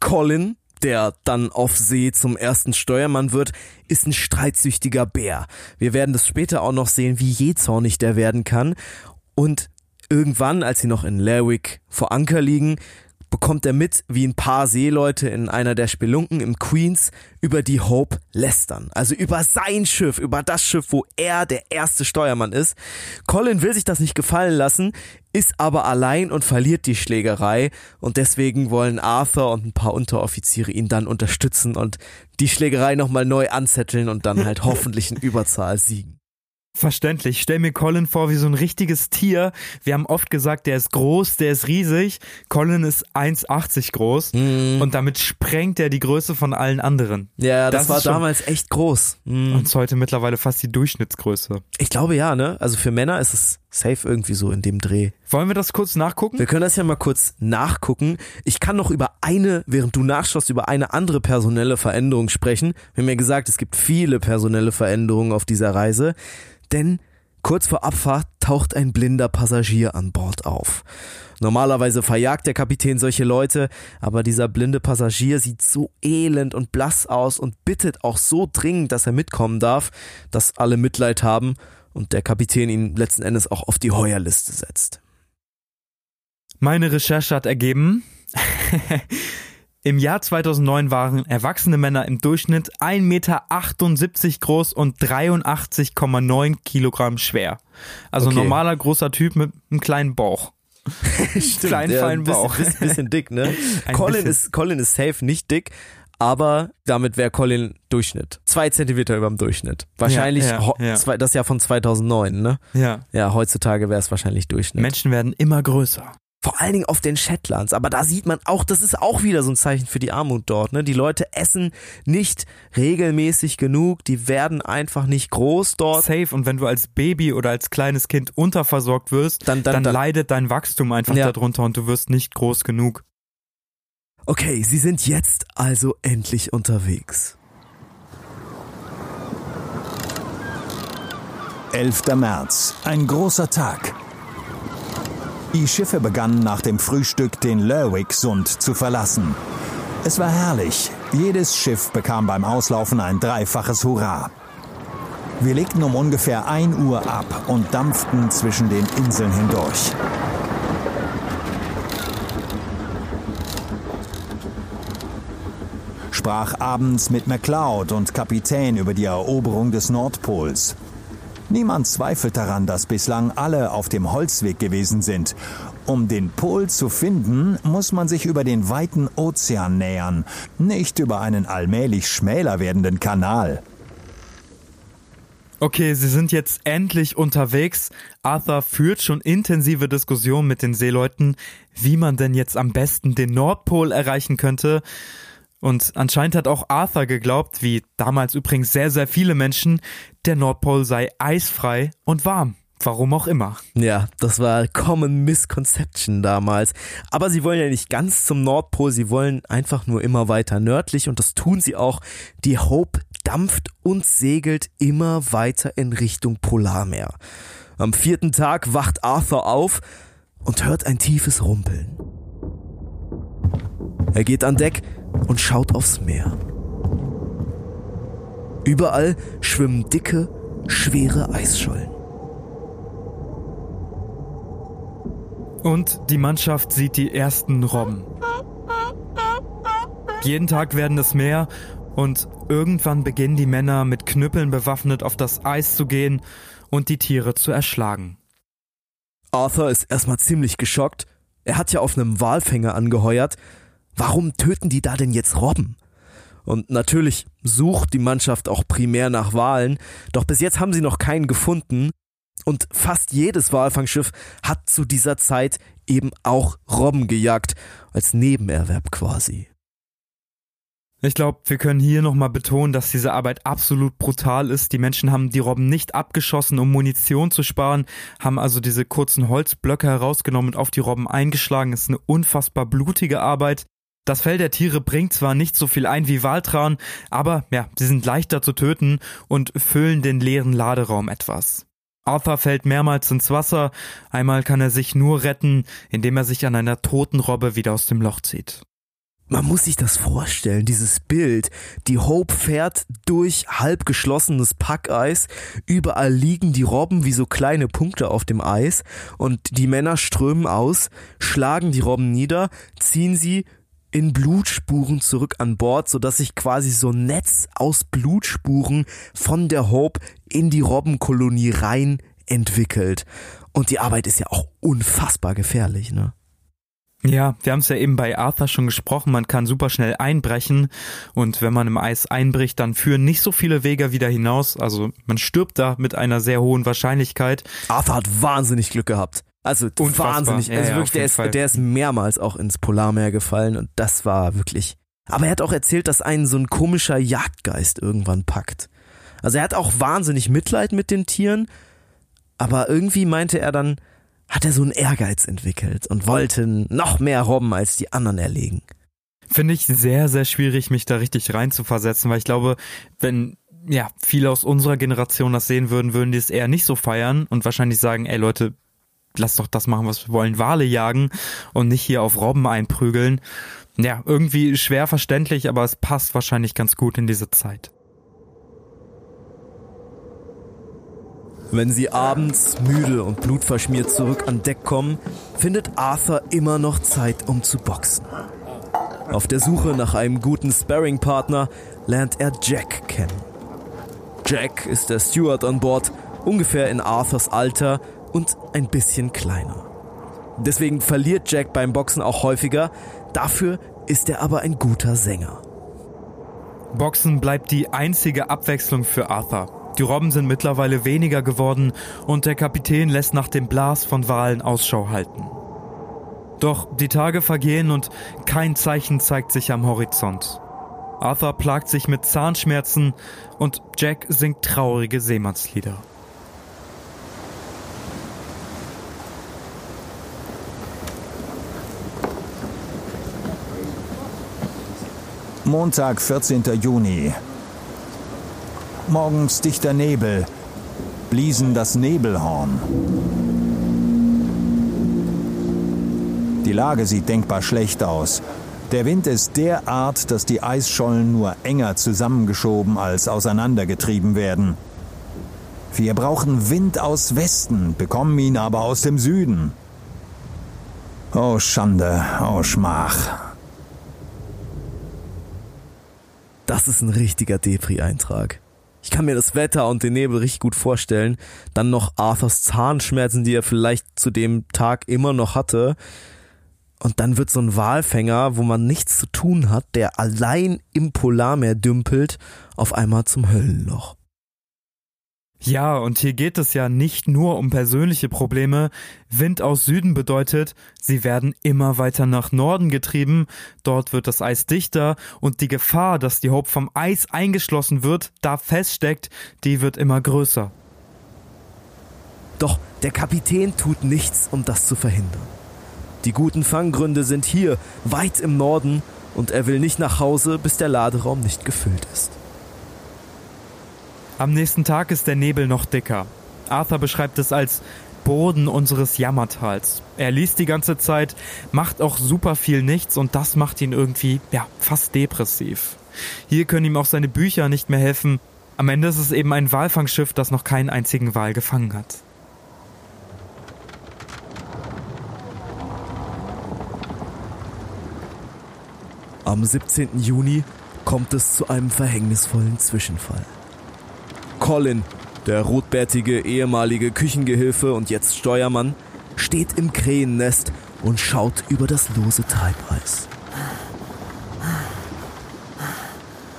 Colin, der dann auf See zum ersten Steuermann wird, ist ein streitsüchtiger Bär. Wir werden das später auch noch sehen, wie jähzornig der werden kann. Und irgendwann, als sie noch in Lerwick vor Anker liegen, bekommt er mit, wie ein paar Seeleute in einer der Spelunken im Queens über die Hope lästern. Also über sein Schiff, über das Schiff, wo er der erste Steuermann ist. Colin will sich das nicht gefallen lassen, ist aber allein und verliert die Schlägerei und deswegen wollen Arthur und ein paar Unteroffiziere ihn dann unterstützen und die Schlägerei nochmal neu anzetteln und dann halt *laughs* hoffentlich in Überzahl siegen. Verständlich. Stell mir Colin vor wie so ein richtiges Tier. Wir haben oft gesagt, der ist groß, der ist riesig. Colin ist 1,80 groß und damit sprengt er die Größe von allen anderen. Ja, das, Das war damals echt groß. Mhm. Und ist heute mittlerweile fast die Durchschnittsgröße. Ich glaube ja, ne? Also für Männer ist es safe irgendwie so in dem Dreh. Wollen wir das kurz nachgucken? Wir können das ja mal kurz nachgucken. Ich kann noch über eine, während du nachschaust, über eine andere personelle Veränderung sprechen. Wir haben ja gesagt, es gibt viele personelle Veränderungen auf dieser Reise. Denn kurz vor Abfahrt taucht ein blinder Passagier an Bord auf. Normalerweise verjagt der Kapitän solche Leute, aber dieser blinde Passagier sieht so elend und blass aus und bittet auch so dringend, dass er mitkommen darf, dass alle Mitleid haben und der Kapitän ihn letzten Endes auch auf die Heuerliste setzt. Meine Recherche hat ergeben, *laughs* im Jahr 2009 waren erwachsene Männer im Durchschnitt 1,78 Meter groß und 83,9 Kilogramm schwer. Also Okay. normaler großer Typ mit einem kleinen Bauch. *laughs* Kleinen, Ja, feinen ein bisschen, Bauch. Bisschen, bisschen dick, ne? *laughs* Colin bisschen. ist, Colin ist safe nicht dick, aber damit wäre Colin Durchschnitt. Zwei Zentimeter über dem Durchschnitt. Wahrscheinlich, Ja, ja, ja. das ist ja von 2009, ne? Ja. Ja, heutzutage wäre es wahrscheinlich Durchschnitt. Menschen werden immer größer. Vor allen Dingen auf den Shetlands. Aber da sieht man auch, das ist auch wieder so ein Zeichen für die Armut dort. Ne? Die Leute essen nicht regelmäßig genug. Die werden einfach nicht groß dort. Safe. Und wenn du als Baby oder als kleines Kind unterversorgt wirst, Dann- dann- dann- leidet dein Wachstum einfach Ja. darunter und du wirst nicht groß genug. Okay, sie sind jetzt also endlich unterwegs. 11. März, ein großer Tag. Die Schiffe begannen nach dem Frühstück den Lerwick-Sund zu verlassen. Es war herrlich. Jedes Schiff bekam beim Auslaufen ein dreifaches Hurra. Wir legten um ungefähr 1 Uhr ab und dampften zwischen den Inseln hindurch. Sprach abends mit MacLeod und Kapitän über die Eroberung des Nordpols. Niemand zweifelt daran, dass bislang alle auf dem Holzweg gewesen sind. Um den Pol zu finden, muss man sich über den weiten Ozean nähern, nicht über einen allmählich schmäler werdenden Kanal. Okay, sie sind jetzt endlich unterwegs. Arthur führt schon intensive Diskussionen mit den Seeleuten, wie man denn jetzt am besten den Nordpol erreichen könnte. Und anscheinend hat auch Arthur geglaubt, wie damals übrigens sehr, sehr viele Menschen, der Nordpol sei eisfrei und warm. Warum auch immer. Ja, das war Common Misconception damals. Aber sie wollen ja nicht ganz zum Nordpol, sie wollen einfach nur immer weiter nördlich und das tun sie auch. Die Hope dampft und segelt immer weiter in Richtung Polarmeer. Am vierten Tag wacht Arthur auf und hört ein tiefes Rumpeln. Er geht an Deck und schaut aufs Meer. Überall schwimmen dicke, schwere Eisschollen. Und die Mannschaft sieht die ersten Robben. Jeden Tag werden es mehr und irgendwann beginnen die Männer mit Knüppeln bewaffnet auf das Eis zu gehen und die Tiere zu erschlagen. Arthur ist erstmal ziemlich geschockt. Er hat ja auf einem Walfänger angeheuert. Warum töten die da denn jetzt Robben? Und natürlich sucht die Mannschaft auch primär nach Walen, doch bis jetzt haben sie noch keinen gefunden. Und fast jedes Walfangschiff hat zu dieser Zeit eben auch Robben gejagt, als Nebenerwerb quasi. Ich glaube, wir können hier nochmal betonen, dass diese Arbeit absolut brutal ist. Die Menschen haben die Robben nicht abgeschossen, um Munition zu sparen, haben also diese kurzen Holzblöcke herausgenommen und auf die Robben eingeschlagen. Das ist eine unfassbar blutige Arbeit. Das Fell der Tiere bringt zwar nicht so viel ein wie Waltran, aber ja, sie sind leichter zu töten und füllen den leeren Laderaum etwas. Arthur fällt mehrmals ins Wasser, einmal kann er sich nur retten, indem er sich an einer toten Robbe wieder aus dem Loch zieht. Man muss sich das vorstellen, dieses Bild. Die Hope fährt durch halb geschlossenes Packeis. Überall liegen die Robben wie so kleine Punkte auf dem Eis. Und die Männer strömen aus, schlagen die Robben nieder, ziehen sie in Blutspuren zurück an Bord, sodass sich quasi so ein Netz aus Blutspuren von der Hope in die Robbenkolonie rein entwickelt. Und die Arbeit ist ja auch unfassbar gefährlich, ne? Ja, wir haben es ja eben bei Arthur schon gesprochen, man kann super schnell einbrechen und wenn man im Eis einbricht, dann führen nicht so viele Wege wieder hinaus, also man stirbt da mit einer sehr hohen Wahrscheinlichkeit. Arthur hat wahnsinnig Glück gehabt. Also Unfassbar. wahnsinnig, also ja, wirklich, der ist, der ist mehrmals auch ins Polarmeer gefallen und das war wirklich. Aber er hat auch erzählt, dass einen so ein komischer Jagdgeist irgendwann packt. Also er hat auch wahnsinnig Mitleid mit den Tieren, aber irgendwie meinte er dann, hat er so einen Ehrgeiz entwickelt und wollte noch mehr Robben als die anderen erlegen. Finde ich sehr, sehr schwierig, mich da richtig reinzuversetzen, weil ich glaube, wenn ja, viele aus unserer Generation das sehen würden, würden die es eher nicht so feiern und wahrscheinlich sagen, ey Leute, lass doch das machen, was wir wollen, Wale jagen und nicht hier auf Robben einprügeln. Ja, irgendwie schwer verständlich, aber es passt wahrscheinlich ganz gut in diese Zeit. Wenn sie abends müde und blutverschmiert zurück an Deck kommen, findet Arthur immer noch Zeit, um zu boxen. Auf der Suche nach einem guten Sparring-Partner lernt er Jack kennen. Jack ist der Steward an Bord, ungefähr in Arthurs Alter und ein bisschen kleiner. Deswegen verliert Jack beim Boxen auch häufiger, dafür ist er aber ein guter Sänger. Boxen bleibt die einzige Abwechslung für Arthur. Die Robben sind mittlerweile weniger geworden und der Kapitän lässt nach dem Blas von Walen Ausschau halten. Doch die Tage vergehen und kein Zeichen zeigt sich am Horizont. Arthur plagt sich mit Zahnschmerzen und Jack singt traurige Seemannslieder. Montag, 14. Juni. Morgens dichter Nebel, bliesen das Nebelhorn. Die Lage sieht denkbar schlecht aus. Der Wind ist derart, dass die Eisschollen nur enger zusammengeschoben als auseinandergetrieben werden. Wir brauchen Wind aus Westen, bekommen ihn aber aus dem Süden. Oh Schande, oh Schmach. Das ist ein richtiger Depri-Eintrag. Ich kann mir das Wetter und den Nebel richtig gut vorstellen. Dann noch Arthurs Zahnschmerzen, die er vielleicht zu dem Tag immer noch hatte. Und dann wird so ein Walfänger, wo man nichts zu tun hat, der allein im Polarmeer dümpelt, auf einmal zum Höllenloch. Ja, und hier geht es ja nicht nur um persönliche Probleme. Wind aus Süden bedeutet, sie werden immer weiter nach Norden getrieben. Dort wird das Eis dichter und die Gefahr, dass die Hope vom Eis eingeschlossen wird, da feststeckt, die wird immer größer. Doch der Kapitän tut nichts, um das zu verhindern. Die guten Fanggründe sind hier, weit im Norden, und er will nicht nach Hause, bis der Laderaum nicht gefüllt ist. Am nächsten Tag ist der Nebel noch dicker. Arthur beschreibt es als Boden unseres Jammertals. Er liest die ganze Zeit, macht auch super viel nichts und das macht ihn irgendwie, ja, fast depressiv. Hier können ihm auch seine Bücher nicht mehr helfen. Am Ende ist es eben ein Walfangschiff, das noch keinen einzigen Wal gefangen hat. Am 17. Juni kommt es zu einem verhängnisvollen Zwischenfall. Colin, der rotbärtige ehemalige Küchengehilfe und jetzt Steuermann, steht im Krähennest und schaut über das lose Treibeis.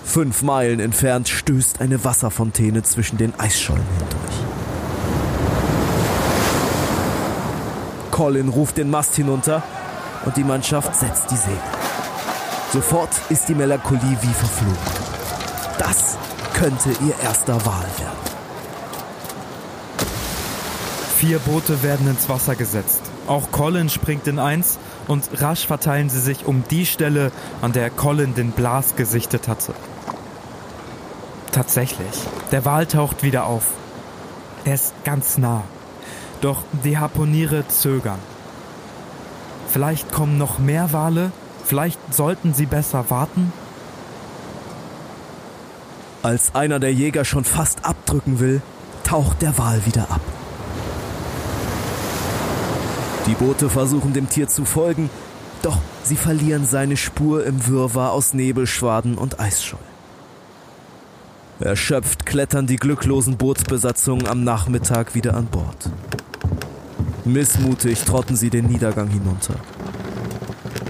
Fünf Meilen entfernt stößt eine Wasserfontäne zwischen den Eisschollen hindurch. Colin ruft den Mast hinunter und die Mannschaft setzt die Segel. Sofort ist die Melancholie wie verflogen. Das könnte ihr erster Wal werden. Vier Boote werden ins Wasser gesetzt. Auch Colin springt in eins und rasch verteilen sie sich um die Stelle, an der Colin den Blas gesichtet hatte. Tatsächlich, der Wal taucht wieder auf. Er ist ganz nah. Doch die Harpuniere zögern. Vielleicht kommen noch mehr Wale? Vielleicht sollten sie besser warten? Als einer der Jäger schon fast abdrücken will, taucht der Wal wieder ab. Die Boote versuchen dem Tier zu folgen, doch sie verlieren seine Spur im Wirrwarr aus Nebelschwaden und Eisscheu. Erschöpft klettern die glücklosen Bootsbesatzungen am Nachmittag wieder an Bord. Missmutig trotten sie den Niedergang hinunter.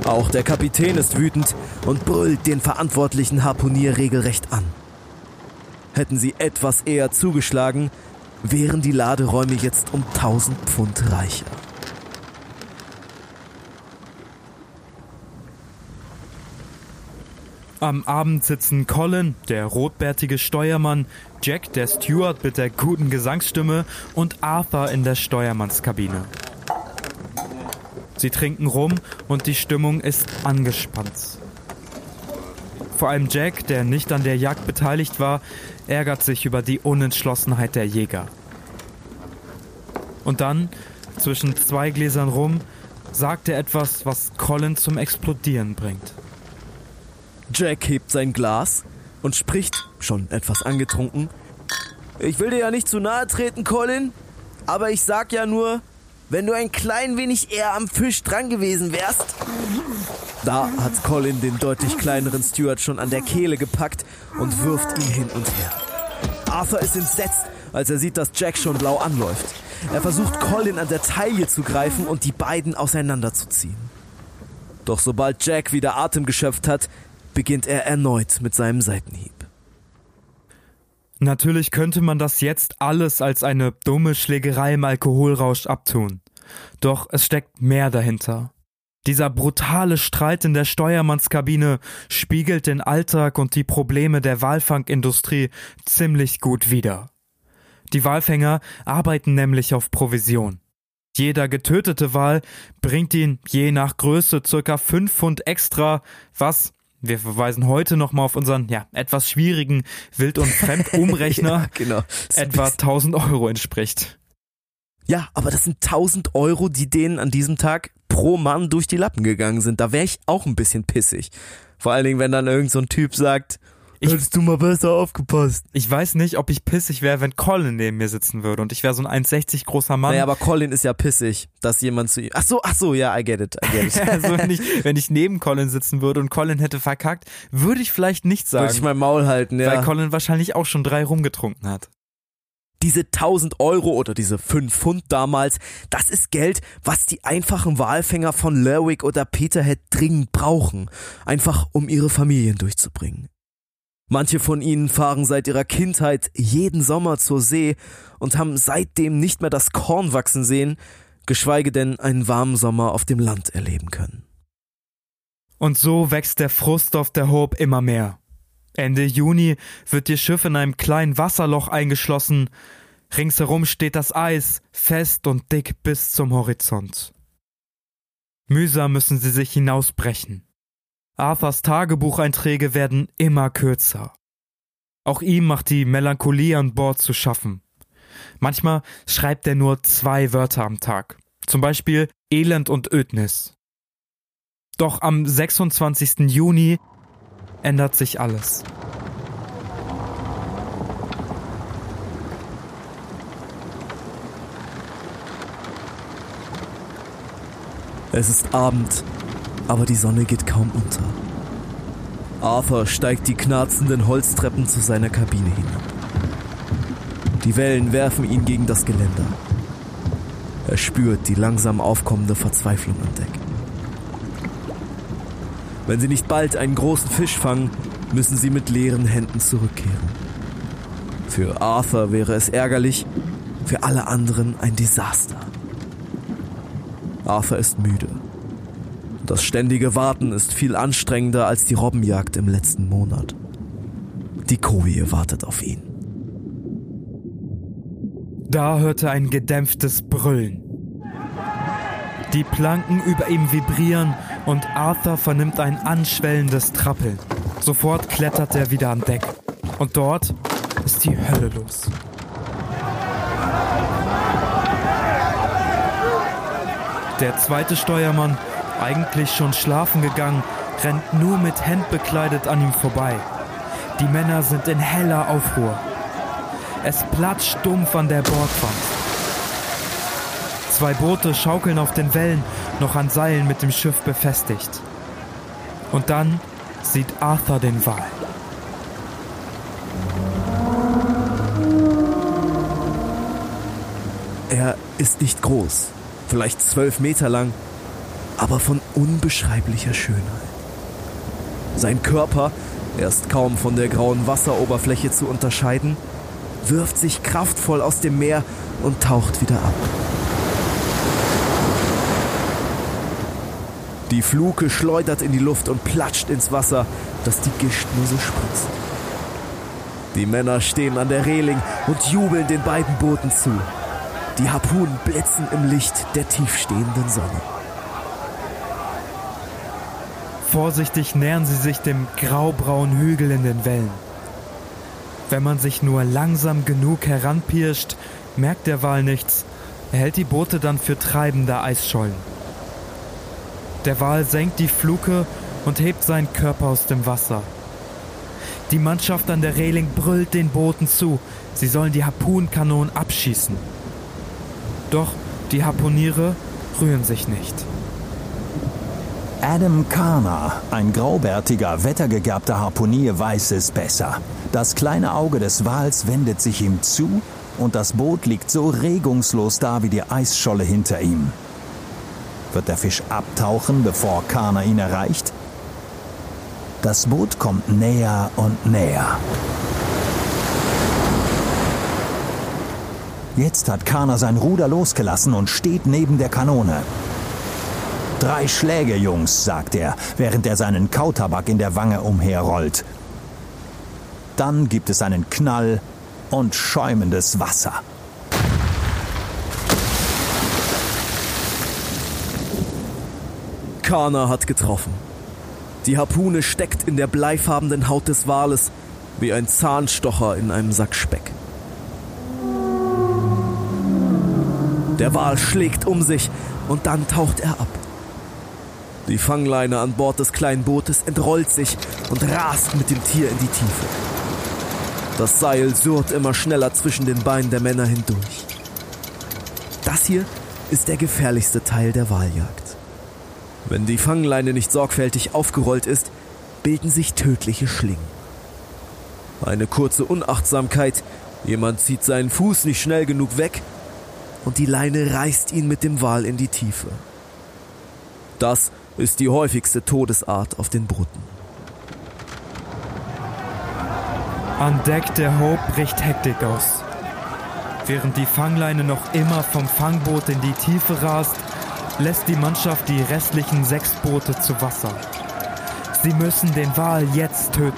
Auch der Kapitän ist wütend und brüllt den verantwortlichen Harpunier regelrecht an. Hätten sie etwas eher zugeschlagen, wären die Laderäume jetzt um 1000 Pfund reicher. Am Abend sitzen Colin, der rotbärtige Steuermann, Jack, der Steward mit der guten Gesangsstimme und Arthur in der Steuermannskabine. Sie trinken rum und die Stimmung ist angespannt. Vor allem Jack, der nicht an der Jagd beteiligt war, ärgert sich über die Unentschlossenheit der Jäger. Und dann, zwischen zwei Gläsern rum, sagt er etwas, was Colin zum Explodieren bringt. Jack hebt sein Glas und spricht, schon etwas angetrunken. Ich will dir ja nicht zu nahe treten, Colin, aber ich sag ja nur, wenn du ein klein wenig eher am Fisch dran gewesen wärst. Da hat Colin den deutlich kleineren Stuart schon an der Kehle gepackt und wirft ihn hin und her. Arthur ist entsetzt, als er sieht, dass Jack schon blau anläuft. Er versucht Colin an der Taille zu greifen und die beiden auseinanderzuziehen. Doch sobald Jack wieder Atem geschöpft hat, beginnt er erneut mit seinem Seitenhieb. Natürlich könnte man das jetzt alles als eine dumme Schlägerei im Alkoholrausch abtun. Doch es steckt mehr dahinter. Dieser brutale Streit in der Steuermannskabine spiegelt den Alltag und die Probleme der Walfangindustrie ziemlich gut wider. Die Walfänger arbeiten nämlich auf Provision. Jeder getötete Wal bringt ihn je nach Größe circa 5 Pfund extra, was wir verweisen heute nochmal auf unseren, ja, etwas schwierigen Wild- und *laughs* Fremdumrechner. ja, genau. Etwa 1000 Euro entspricht. Ja, aber das sind 1000 Euro, die denen an diesem Tag pro Mann durch die Lappen gegangen sind. Da wäre ich auch ein bisschen pissig. Vor allen Dingen, wenn dann irgend so ein Typ sagt, Ich- Hättest du mal besser aufgepasst. Ich weiß nicht, ob ich pissig wäre, wenn Colin neben mir sitzen würde und ich wäre so ein 1,60 großer Mann. Naja, aber Colin ist ja pissig, dass jemand zu ihm. Ach so, ach so, ja, I get it, I get it. *laughs* also wenn ich, wenn ich neben Colin sitzen würde und Colin hätte verkackt, würde ich vielleicht nicht Würde ich sagen, mein Maul halten, ja. weil Colin wahrscheinlich auch schon drei rumgetrunken hat. Diese 1000 Euro oder diese 5 Pfund damals, das ist Geld, was die einfachen Walfänger von Lerwick oder Peterhead dringend brauchen, einfach um ihre Familien durchzubringen. Manche von ihnen fahren seit ihrer Kindheit jeden Sommer zur See und haben seitdem nicht mehr das Korn wachsen sehen, geschweige denn einen warmen Sommer auf dem Land erleben können. Und so wächst der Frust auf der Hope immer mehr. Ende Juni wird ihr Schiff in einem kleinen Wasserloch eingeschlossen. Ringsherum steht das Eis, fest und dick bis zum Horizont. Mühsam müssen sie sich hinausbrechen. Arthurs Tagebucheinträge werden immer kürzer. Auch ihm macht die Melancholie an Bord zu schaffen. Manchmal schreibt er nur zwei Wörter am Tag. Zum Beispiel Elend und Ödnis. Doch am 26. Juni ändert sich alles. Es ist Abend, aber die Sonne geht kaum unter. Arthur steigt die knarzenden Holztreppen zu seiner Kabine hinab. Die Wellen werfen ihn gegen das Geländer. Er spürt die langsam aufkommende Verzweiflung am Deck. Wenn sie nicht bald einen großen Fisch fangen, müssen sie mit leeren Händen zurückkehren. Für Arthur wäre es ärgerlich, für alle anderen ein Desaster. Arthur ist müde. Das ständige Warten ist viel anstrengender als die Robbenjagd im letzten Monat. Die Koje wartet auf ihn. Da hörte ein gedämpftes Brüllen. Die Planken über ihm vibrieren und Arthur vernimmt ein anschwellendes Trappeln. Sofort klettert er wieder an Deck. Und dort ist die Hölle los. Der zweite Steuermann, eigentlich schon schlafen gegangen, rennt nur mit Hemd bekleidet an ihm vorbei. Die Männer sind in heller Aufruhr. Es platscht dumpf an der Bordwand. Zwei Boote schaukeln auf den Wellen, noch an Seilen mit dem Schiff befestigt. Und dann sieht Arthur den Wal. Er ist nicht groß, vielleicht zwölf Meter lang, aber von unbeschreiblicher Schönheit. Sein Körper, erst kaum von der grauen Wasseroberfläche zu unterscheiden, wirft sich kraftvoll aus dem Meer und taucht wieder ab. Die Fluke schleudert in die Luft und platscht ins Wasser, dass die Gischt nur so spritzt. Die Männer stehen an der Reling und jubeln den beiden Booten zu. Die Harpunen blitzen im Licht der tiefstehenden Sonne. Vorsichtig nähern sie sich dem graubraunen Hügel in den Wellen. Wenn man sich nur langsam genug heranpirscht, merkt der Wal nichts. Er hält die Boote dann für treibende Eisschollen. Der Wal senkt die Fluke und hebt seinen Körper aus dem Wasser. Die Mannschaft an der Reling brüllt den Booten zu, sie sollen die Harpunenkanonen abschießen. Doch die Harpuniere rühren sich nicht. Adam Karner, ein graubärtiger, wettergegerbter Harpunier, weiß es besser. Das kleine Auge des Wals wendet sich ihm zu und das Boot liegt so regungslos da wie die Eisscholle hinter ihm. Wird der Fisch abtauchen, bevor Karner ihn erreicht? Das Boot kommt näher und näher. Jetzt hat Karner sein Ruder losgelassen und steht neben der Kanone. Drei Schläge, Jungs, sagt er, während er seinen Kautabak in der Wange umherrollt. Dann gibt es einen Knall und schäumendes Wasser. Kana hat getroffen. Die Harpune steckt in der bleifarbenen Haut des Wales wie ein Zahnstocher in einem Sack Speck. Der Wal schlägt um sich und dann taucht er ab. Die Fangleine an Bord des kleinen Bootes entrollt sich und rast mit dem Tier in die Tiefe. Das Seil surrt immer schneller zwischen den Beinen der Männer hindurch. Das hier ist der gefährlichste Teil der Waljagd. Wenn die Fangleine nicht sorgfältig aufgerollt ist, bilden sich tödliche Schlingen. Eine kurze Unachtsamkeit, jemand zieht seinen Fuß nicht schnell genug weg und die Leine reißt ihn mit dem Wal in die Tiefe. Das ist die häufigste Todesart auf den Booten. An Deck der Hope bricht Hektik aus. Während die Fangleine noch immer vom Fangboot in die Tiefe rast, lässt die Mannschaft die restlichen sechs Boote zu Wasser. Sie müssen den Wal jetzt töten.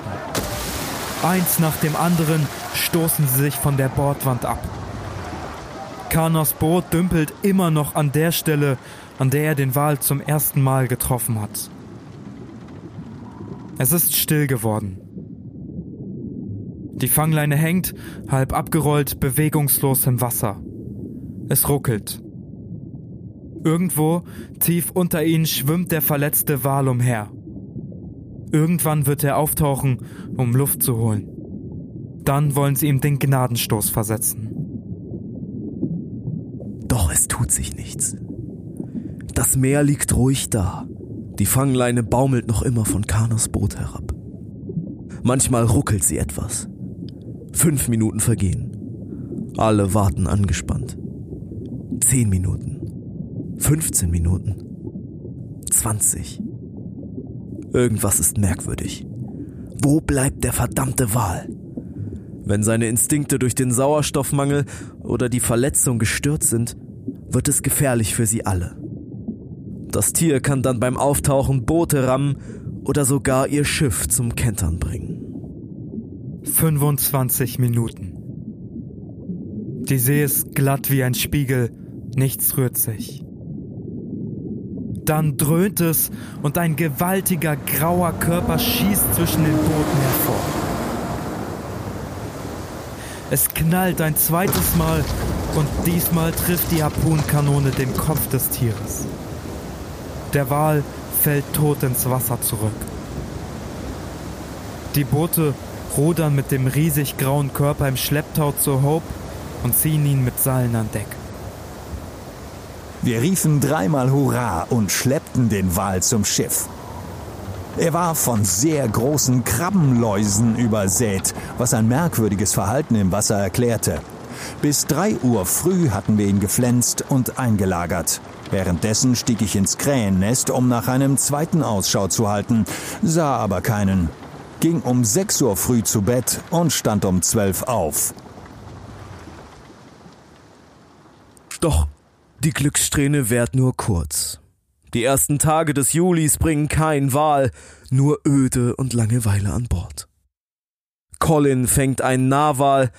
Eins nach dem anderen stoßen sie sich von der Bordwand ab. Kanos Boot dümpelt immer noch an der Stelle, an der er den Wal zum ersten Mal getroffen hat. Es ist still geworden. Die Fangleine hängt, halb abgerollt, bewegungslos im Wasser. Es ruckelt. Irgendwo, tief unter ihnen, schwimmt der verletzte Wal umher. Irgendwann wird er auftauchen, um Luft zu holen. Dann wollen sie ihm den Gnadenstoß versetzen. Doch es tut sich nichts. Das Meer liegt ruhig da. Die Fangleine baumelt noch immer von Kanos Boot herab. Manchmal ruckelt sie etwas. Fünf Minuten vergehen. Alle warten angespannt. Zehn Minuten. 15 Minuten. 20. Irgendwas ist merkwürdig. Wo bleibt der verdammte Wal? Wenn seine Instinkte durch den Sauerstoffmangel oder die Verletzung gestört sind, wird es gefährlich für sie alle. Das Tier kann dann beim Auftauchen Boote rammen oder sogar ihr Schiff zum Kentern bringen. 25 Minuten. Die See ist glatt wie ein Spiegel, nichts rührt sich. Dann dröhnt es und ein gewaltiger grauer Körper schießt zwischen den Booten hervor. Es knallt ein zweites Mal und diesmal trifft die Harpunkanone den Kopf des Tieres. Der Wal fällt tot ins Wasser zurück. Die Boote rudern mit dem riesig grauen Körper im Schlepptau zur Hope und ziehen ihn mit Seilen an Deck. Wir riefen dreimal Hurra und schleppten den Wal zum Schiff. Er war von sehr großen Krabbenläusen übersät, was ein merkwürdiges Verhalten im Wasser erklärte. Bis drei Uhr früh hatten wir ihn geflenzt und eingelagert. Währenddessen stieg ich ins Krähennest, um nach einem zweiten Ausschau zu halten, sah aber keinen ging um 6 Uhr früh zu Bett und stand um 12 auf. Doch die Glückssträhne währt nur kurz. Die ersten Tage des Julis bringen kein Wal, nur Öde und Langeweile an Bord. Colin fängt einen Narwal,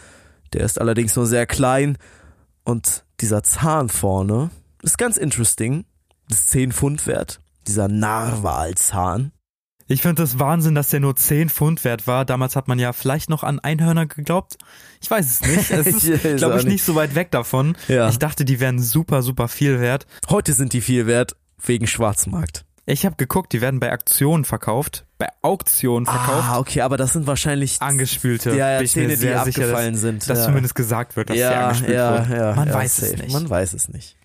der ist allerdings nur sehr klein, und dieser Zahn vorne ist ganz interesting, ist 10 Pfund wert, dieser Narwalzahn. Ich finde das Wahnsinn, dass der nur 10 Pfund wert war. Damals hat man ja vielleicht noch an Einhörner geglaubt. Ich weiß es nicht. Es *laughs* ist, glaube ich, nicht so weit weg davon. Ja. Ich dachte, die wären super, super viel wert. Heute sind die viel wert wegen Schwarzmarkt. Ich habe geguckt, die werden bei Aktionen verkauft. Bei Auktionen verkauft. Ah, okay, aber das sind wahrscheinlich angespülte. Ja, ja Szene, die abgefallen dass, sind. Dass ja. zumindest gesagt wird, dass ja, sie angespült ja, wird. Ja, Man weiß safe. es nicht. Man weiß es nicht.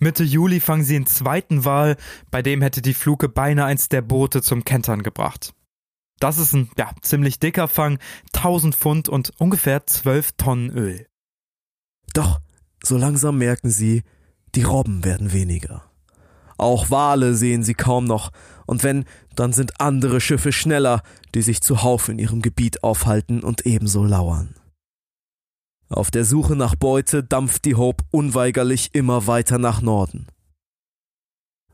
Mitte Juli fangen sie den zweiten Wal, bei dem hätte die Fluke beinahe eins der Boote zum Kentern gebracht. Das ist ein, ja, ziemlich dicker Fang, 1000 Pfund und ungefähr 12 Tonnen Öl. Doch, so langsam merken sie, die Robben werden weniger. Auch Wale sehen sie kaum noch, und wenn, dann sind andere Schiffe schneller, die sich zuhauf in ihrem Gebiet aufhalten und ebenso lauern. Auf der Suche nach Beute dampft die Hope unweigerlich immer weiter nach Norden.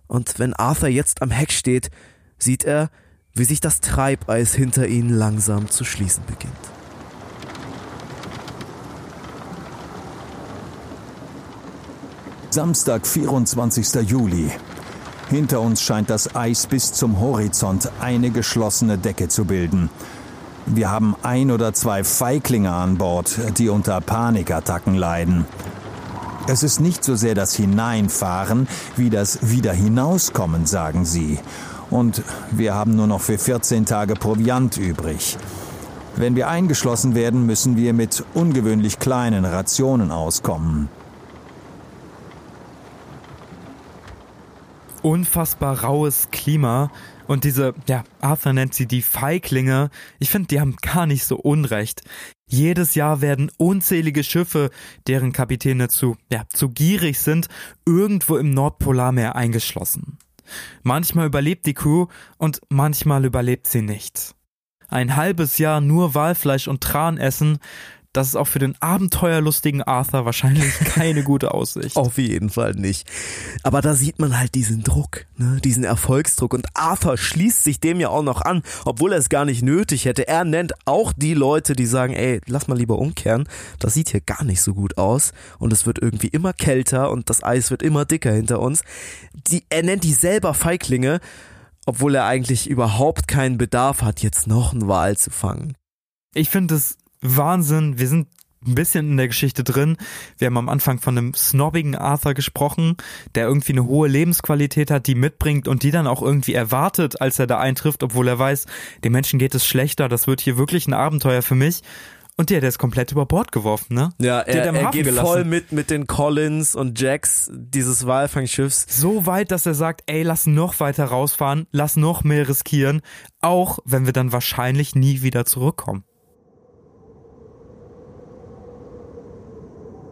Und wenn Arthur jetzt am Heck steht, sieht er, wie sich das Treibeis hinter ihnen langsam zu schließen beginnt. Samstag, 24. Juli. Hinter uns scheint das Eis bis zum Horizont eine geschlossene Decke zu bilden. Wir haben ein oder zwei Feiglinge an Bord, die unter Panikattacken leiden. Es ist nicht so sehr das Hineinfahren wie das Wieder hinauskommen, sagen sie. Und wir haben nur noch für 14 Tage Proviant übrig. Wenn wir eingeschlossen werden, müssen wir mit ungewöhnlich kleinen Rationen auskommen. Unfassbar raues Klima und diese, ja, Arthur nennt sie die Feiglinge. Ich finde, die haben gar nicht so Unrecht. Jedes Jahr werden unzählige Schiffe, deren Kapitäne zu, ja, zu gierig sind, irgendwo im Nordpolarmeer eingeschlossen. Manchmal überlebt die Crew und manchmal überlebt sie nicht. Ein halbes Jahr nur Walfleisch und Tran essen, das ist auch für den abenteuerlustigen Arthur wahrscheinlich *laughs* keine gute Aussicht. Auf jeden Fall nicht. Aber da sieht man halt diesen Druck, ne? diesen Erfolgsdruck. Und Arthur schließt sich dem ja auch noch an, obwohl er es gar nicht nötig hätte. Er nennt auch die Leute, die sagen, ey, lass mal lieber umkehren. Das sieht hier gar nicht so gut aus. Und es wird irgendwie immer kälter und das Eis wird immer dicker hinter uns. Die, er nennt die selber Feiglinge, obwohl er eigentlich überhaupt keinen Bedarf hat, jetzt noch einen Wal zu fangen. Ich finde es Wahnsinn. Wir sind ein bisschen in der Geschichte drin. Wir haben am Anfang von einem snobbigen Arthur gesprochen, der irgendwie eine hohe Lebensqualität hat, die mitbringt und die dann auch irgendwie erwartet, als er da eintrifft, obwohl er weiß, den Menschen geht es schlechter, das wird hier wirklich ein Abenteuer für mich. Und der, der ist komplett über Bord geworfen, ne? Ja, er, der er geht gelassen. voll mit mit den Collins und Jacks dieses Walfangschiffs. So weit, dass er sagt, ey, lass noch weiter rausfahren, lass noch mehr riskieren, auch wenn wir dann wahrscheinlich nie wieder zurückkommen.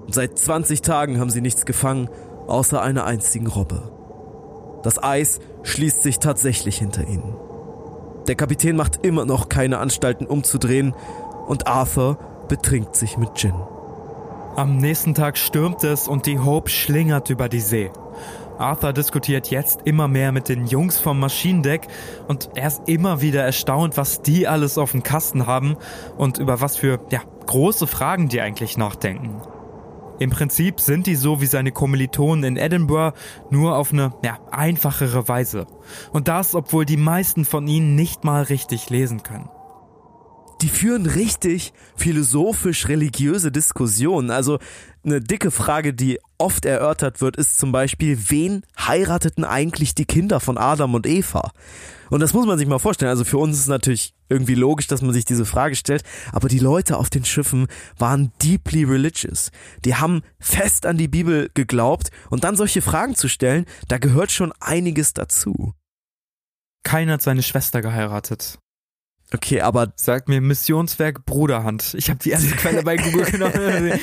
Seit 20 Tagen haben sie nichts gefangen, außer einer einzigen Robbe. Das Eis schließt sich tatsächlich hinter ihnen. Der Kapitän macht immer noch keine Anstalten umzudrehen und Arthur betrinkt sich mit Gin. Am nächsten Tag stürmt es und die Hope schlingert über die See. Arthur diskutiert jetzt immer mehr mit den Jungs vom Maschinendeck und er ist immer wieder erstaunt, was die alles auf dem Kasten haben und über was für ja, große Fragen die eigentlich nachdenken. Im Prinzip sind die so wie seine Kommilitonen in Edinburgh, nur auf eine ja, einfachere Weise. Und das, obwohl die meisten von ihnen nicht mal richtig lesen können die führen richtig philosophisch-religiöse Diskussionen. Also eine dicke Frage, die oft erörtert wird, ist zum Beispiel, wen heirateten eigentlich die Kinder von Adam und Eva? Und das muss man sich mal vorstellen. Also für uns ist natürlich irgendwie logisch, dass man sich diese Frage stellt, aber die Leute auf den Schiffen waren deeply religious. Die haben fest an die Bibel geglaubt und dann solche Fragen zu stellen, da gehört schon einiges dazu. Keiner hat seine Schwester geheiratet. Okay, aber sagt mir Missionswerk Bruderhand. Ich habe die erste *laughs* Quelle bei Google genommen.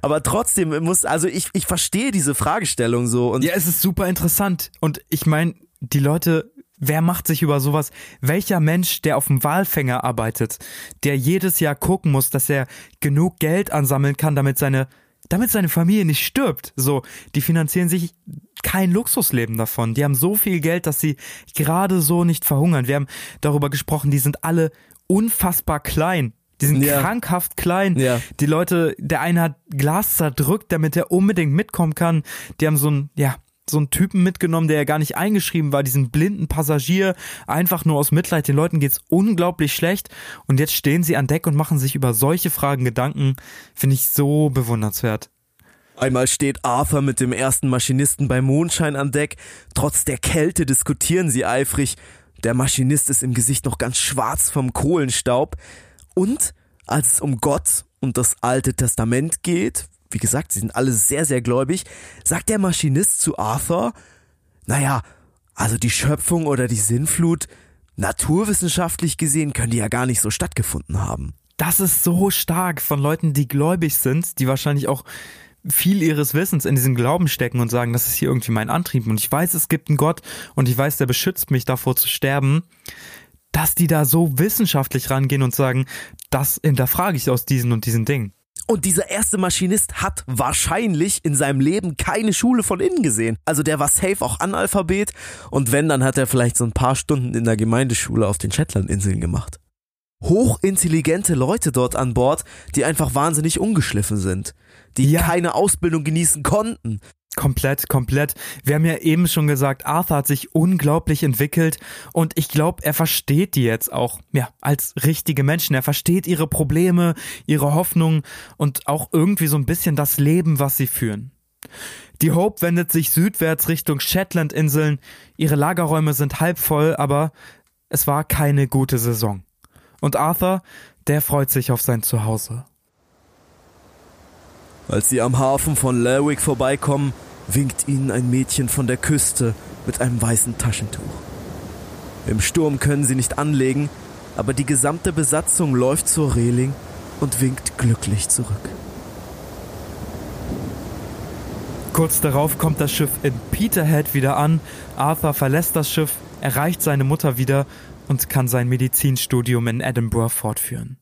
aber trotzdem muss also ich ich verstehe diese Fragestellung so und Ja, es ist super interessant und ich meine, die Leute Wer macht sich über sowas? Welcher Mensch, der auf dem Walfänger arbeitet, der jedes Jahr gucken muss, dass er genug Geld ansammeln kann, damit seine damit seine Familie nicht stirbt. So, die finanzieren sich kein Luxusleben davon. Die haben so viel Geld, dass sie gerade so nicht verhungern. Wir haben darüber gesprochen, die sind alle unfassbar klein. Die sind ja. krankhaft klein. Ja. Die Leute, der eine hat Glas zerdrückt, damit er unbedingt mitkommen kann. Die haben so ein, ja, so einen Typen mitgenommen, der ja gar nicht eingeschrieben war, diesen blinden Passagier, einfach nur aus Mitleid. Den Leuten geht's unglaublich schlecht und jetzt stehen sie an Deck und machen sich über solche Fragen Gedanken. Finde ich so bewundernswert. Einmal steht Arthur mit dem ersten Maschinisten bei Mondschein an Deck. Trotz der Kälte diskutieren sie eifrig. Der Maschinist ist im Gesicht noch ganz schwarz vom Kohlenstaub. Und als es um Gott und das Alte Testament geht, wie gesagt, sie sind alle sehr, sehr gläubig, sagt der Maschinist zu Arthur, naja, also die Schöpfung oder die Sinnflut, naturwissenschaftlich gesehen, können die ja gar nicht so stattgefunden haben. Das ist so stark von Leuten, die gläubig sind, die wahrscheinlich auch viel ihres Wissens in diesen Glauben stecken und sagen, das ist hier irgendwie mein Antrieb und ich weiß, es gibt einen Gott und ich weiß, der beschützt mich davor zu sterben, dass die da so wissenschaftlich rangehen und sagen, das hinterfrage ich aus diesen und diesen Dingen. Und dieser erste Maschinist hat wahrscheinlich in seinem Leben keine Schule von innen gesehen. Also der war safe auch Analphabet und wenn, dann hat er vielleicht so ein paar Stunden in der Gemeindeschule auf den Shetlandinseln gemacht. Hochintelligente Leute dort an Bord, die einfach wahnsinnig ungeschliffen sind, die ja. keine Ausbildung genießen konnten, Komplett, komplett. Wir haben ja eben schon gesagt, Arthur hat sich unglaublich entwickelt und ich glaube, er versteht die jetzt auch, ja, als richtige Menschen. Er versteht ihre Probleme, ihre Hoffnungen und auch irgendwie so ein bisschen das Leben, was sie führen. Die Hope wendet sich südwärts Richtung Shetland-Inseln. Ihre Lagerräume sind halb voll, aber es war keine gute Saison. Und Arthur, der freut sich auf sein Zuhause. Als sie am Hafen von Lerwick vorbeikommen, winkt ihnen ein Mädchen von der Küste mit einem weißen Taschentuch. Im Sturm können sie nicht anlegen, aber die gesamte Besatzung läuft zur Reling und winkt glücklich zurück. Kurz darauf kommt das Schiff in Peterhead wieder an. Arthur verlässt das Schiff, erreicht seine Mutter wieder und kann sein Medizinstudium in Edinburgh fortführen.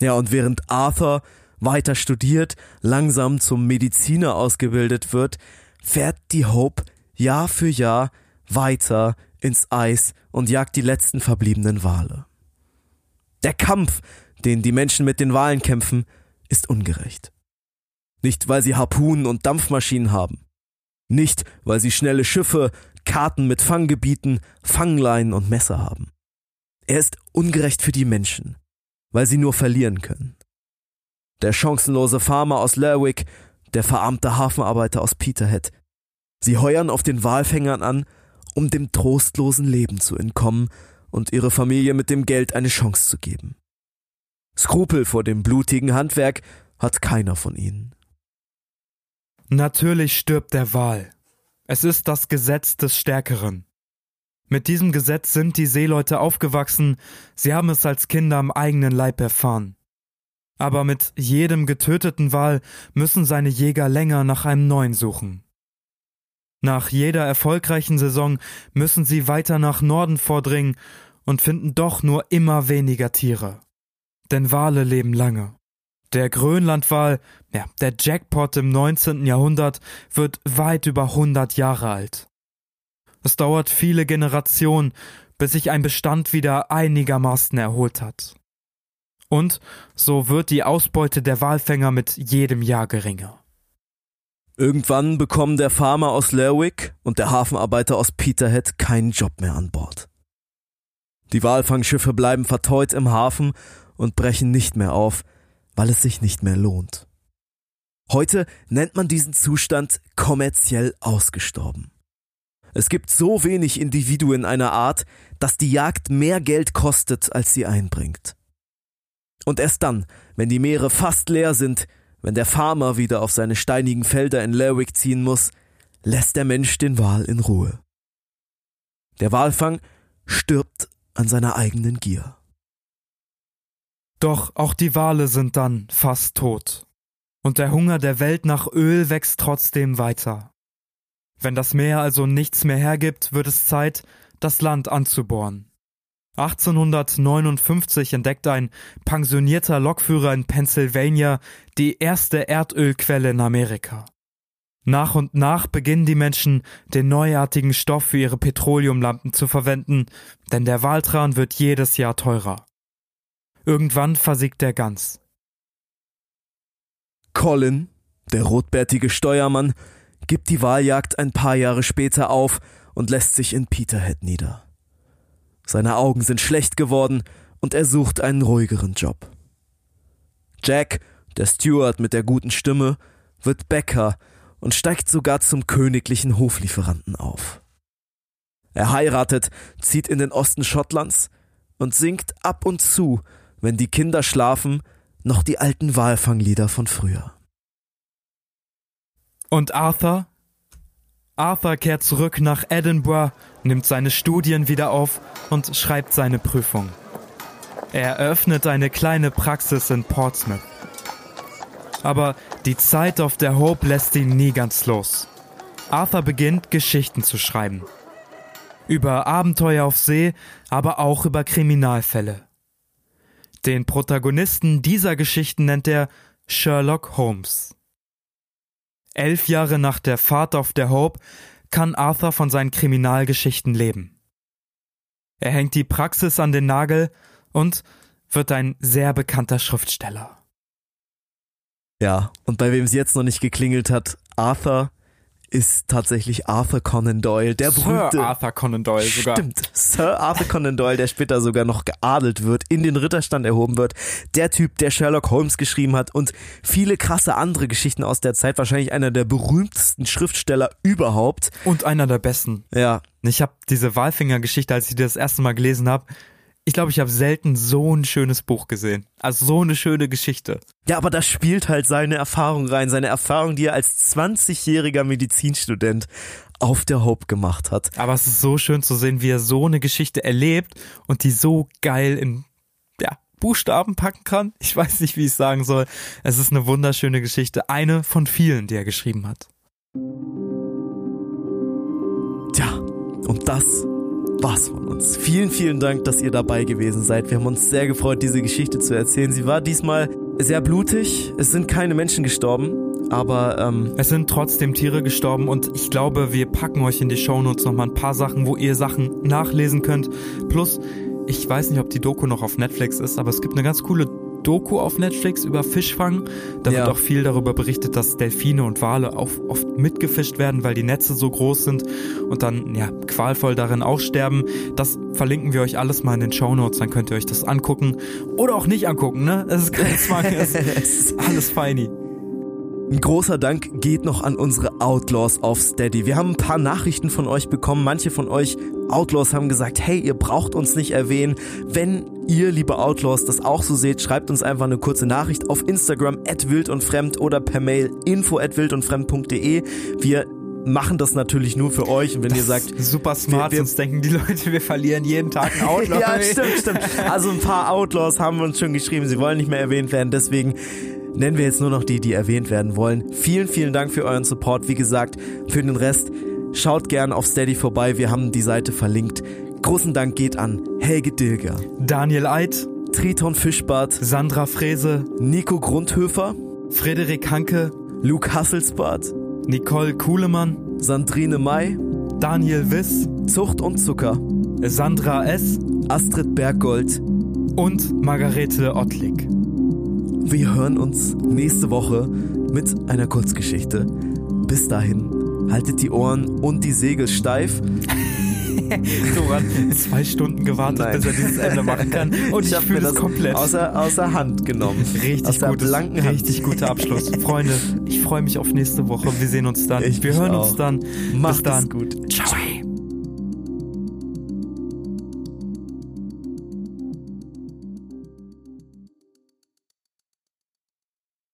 Ja, und während Arthur weiter studiert, langsam zum Mediziner ausgebildet wird, fährt die Hope Jahr für Jahr weiter ins Eis und jagt die letzten verbliebenen Wale. Der Kampf, den die Menschen mit den Walen kämpfen, ist ungerecht. Nicht, weil sie Harpunen und Dampfmaschinen haben. Nicht, weil sie schnelle Schiffe, Karten mit Fanggebieten, Fangleinen und Messer haben. Er ist ungerecht für die Menschen, weil sie nur verlieren können. Der chancenlose Farmer aus Lerwick, der verarmte Hafenarbeiter aus Peterhead. Sie heuern auf den Walfängern an, um dem trostlosen Leben zu entkommen und ihre Familie mit dem Geld eine Chance zu geben. Skrupel vor dem blutigen Handwerk hat keiner von ihnen. Natürlich stirbt der Wal. Es ist das Gesetz des Stärkeren. Mit diesem Gesetz sind die Seeleute aufgewachsen, sie haben es als Kinder am eigenen Leib erfahren. Aber mit jedem getöteten Wal müssen seine Jäger länger nach einem neuen suchen. Nach jeder erfolgreichen Saison müssen sie weiter nach Norden vordringen und finden doch nur immer weniger Tiere. Denn Wale leben lange. Der Grönlandwal, ja, der Jackpot im 19. Jahrhundert, wird weit über 100 Jahre alt. Es dauert viele Generationen, bis sich ein Bestand wieder einigermaßen erholt hat. Und so wird die Ausbeute der Walfänger mit jedem Jahr geringer. Irgendwann bekommen der Farmer aus Lerwick und der Hafenarbeiter aus Peterhead keinen Job mehr an Bord. Die Walfangschiffe bleiben verteut im Hafen und brechen nicht mehr auf, weil es sich nicht mehr lohnt. Heute nennt man diesen Zustand kommerziell ausgestorben. Es gibt so wenig Individuen einer Art, dass die Jagd mehr Geld kostet, als sie einbringt. Und erst dann, wenn die Meere fast leer sind, wenn der Farmer wieder auf seine steinigen Felder in Lerwick ziehen muss, lässt der Mensch den Wal in Ruhe. Der Walfang stirbt an seiner eigenen Gier. Doch auch die Wale sind dann fast tot. Und der Hunger der Welt nach Öl wächst trotzdem weiter. Wenn das Meer also nichts mehr hergibt, wird es Zeit, das Land anzubohren. 1859 entdeckt ein pensionierter Lokführer in Pennsylvania die erste Erdölquelle in Amerika. Nach und nach beginnen die Menschen, den neuartigen Stoff für ihre Petroleumlampen zu verwenden, denn der Waltran wird jedes Jahr teurer. Irgendwann versiegt er ganz. Colin, der rotbärtige Steuermann, gibt die Wahljagd ein paar Jahre später auf und lässt sich in Peterhead nieder. Seine Augen sind schlecht geworden und er sucht einen ruhigeren Job. Jack, der Steward mit der guten Stimme, wird Bäcker und steigt sogar zum königlichen Hoflieferanten auf. Er heiratet, zieht in den Osten Schottlands und singt ab und zu wenn die Kinder schlafen, noch die alten Walfanglieder von früher. Und Arthur? Arthur kehrt zurück nach Edinburgh, nimmt seine Studien wieder auf und schreibt seine Prüfung. Er eröffnet eine kleine Praxis in Portsmouth. Aber die Zeit auf der Hope lässt ihn nie ganz los. Arthur beginnt, Geschichten zu schreiben. Über Abenteuer auf See, aber auch über Kriminalfälle. Den Protagonisten dieser Geschichten nennt er Sherlock Holmes. Elf Jahre nach der Fahrt auf der Hope kann Arthur von seinen Kriminalgeschichten leben. Er hängt die Praxis an den Nagel und wird ein sehr bekannter Schriftsteller. Ja, und bei wem es jetzt noch nicht geklingelt hat, Arthur ist tatsächlich Arthur Conan Doyle, der Sir berühmte Arthur Conan Doyle sogar. Stimmt. Sir Arthur Conan Doyle, der später sogar noch geadelt wird, in den Ritterstand erhoben wird. Der Typ, der Sherlock Holmes geschrieben hat und viele krasse andere Geschichten aus der Zeit. Wahrscheinlich einer der berühmtesten Schriftsteller überhaupt. Und einer der besten. Ja. Ich habe diese Walfinger-Geschichte, als ich die das erste Mal gelesen habe, ich glaube, ich habe selten so ein schönes Buch gesehen. Also so eine schöne Geschichte. Ja, aber da spielt halt seine Erfahrung rein, seine Erfahrung, die er als 20-jähriger Medizinstudent auf der Hope gemacht hat. Aber es ist so schön zu sehen, wie er so eine Geschichte erlebt und die so geil in ja, Buchstaben packen kann. Ich weiß nicht, wie ich es sagen soll. Es ist eine wunderschöne Geschichte. Eine von vielen, die er geschrieben hat. Tja, und das war's von uns. Vielen, vielen Dank, dass ihr dabei gewesen seid. Wir haben uns sehr gefreut, diese Geschichte zu erzählen. Sie war diesmal sehr blutig. Es sind keine Menschen gestorben, aber ähm, Es sind trotzdem Tiere gestorben und ich glaube, wir packen euch in die Shownotes nochmal ein paar Sachen, wo ihr Sachen nachlesen könnt. Plus, ich weiß nicht, ob die Doku noch auf Netflix ist, aber es gibt eine ganz coole Doku auf Netflix über Fischfang. Da Ja. wird auch viel darüber berichtet, dass Delfine und Wale auch oft mitgefischt werden, weil die Netze so groß sind und dann ja qualvoll darin aussterben. Das verlinken wir euch alles mal in den Shownotes, dann könnt ihr euch das angucken oder auch nicht angucken, ne? Es ist kein Zwang, es ist *laughs* alles feini. Ein großer Dank geht noch an unsere Outlaws auf Steady. Wir haben ein paar Nachrichten von euch bekommen. Manche von euch Outlaws haben gesagt, hey, ihr braucht uns nicht erwähnen. Wenn ihr, liebe Outlaws, das auch so seht, schreibt uns einfach eine kurze Nachricht auf Instagram at wild und fremd oder per Mail info at wildundfremd.de. Wir machen das natürlich nur für euch und wenn ihr sagt, Super smart, wir- sonst denken die Leute, wir verlieren jeden Tag ein Outlaw. *laughs* ja, stimmt, stimmt. Also ein paar Outlaws haben uns schon geschrieben, sie wollen nicht mehr erwähnt werden. Deswegen nennen wir jetzt nur noch die, die erwähnt werden wollen. Vielen, vielen Dank für euren Support. Wie gesagt, für den Rest schaut gern auf Steady vorbei. Wir haben die Seite verlinkt. Großen Dank geht an Helge Dilger, Daniel Eid, Triton Fischbart, Sandra Frese, Nico Grundhöfer, Frederik Hanke, Luke Hasselsbart, Nicole Kuhlemann, Sandrine May, Daniel Wiss, Zucht und Zucker, Sandra S. Astrid Berggold. und Margarete Ottlik. Wir hören uns nächste Woche mit einer Kurzgeschichte. Bis dahin, haltet die Ohren und die Segel steif. *laughs* Doran, zwei Stunden gewartet, Nein. bis er dieses Ende machen kann. *laughs* Und ich, fühle mir es komplett. Außer, außer Hand genommen. aus Richtig der gutes, richtig guter Abschluss. Freunde, ich freue mich auf nächste Woche. Wir sehen uns dann. Ich Wir hören auch. uns dann. Macht Bis dann. es gut. Ciao.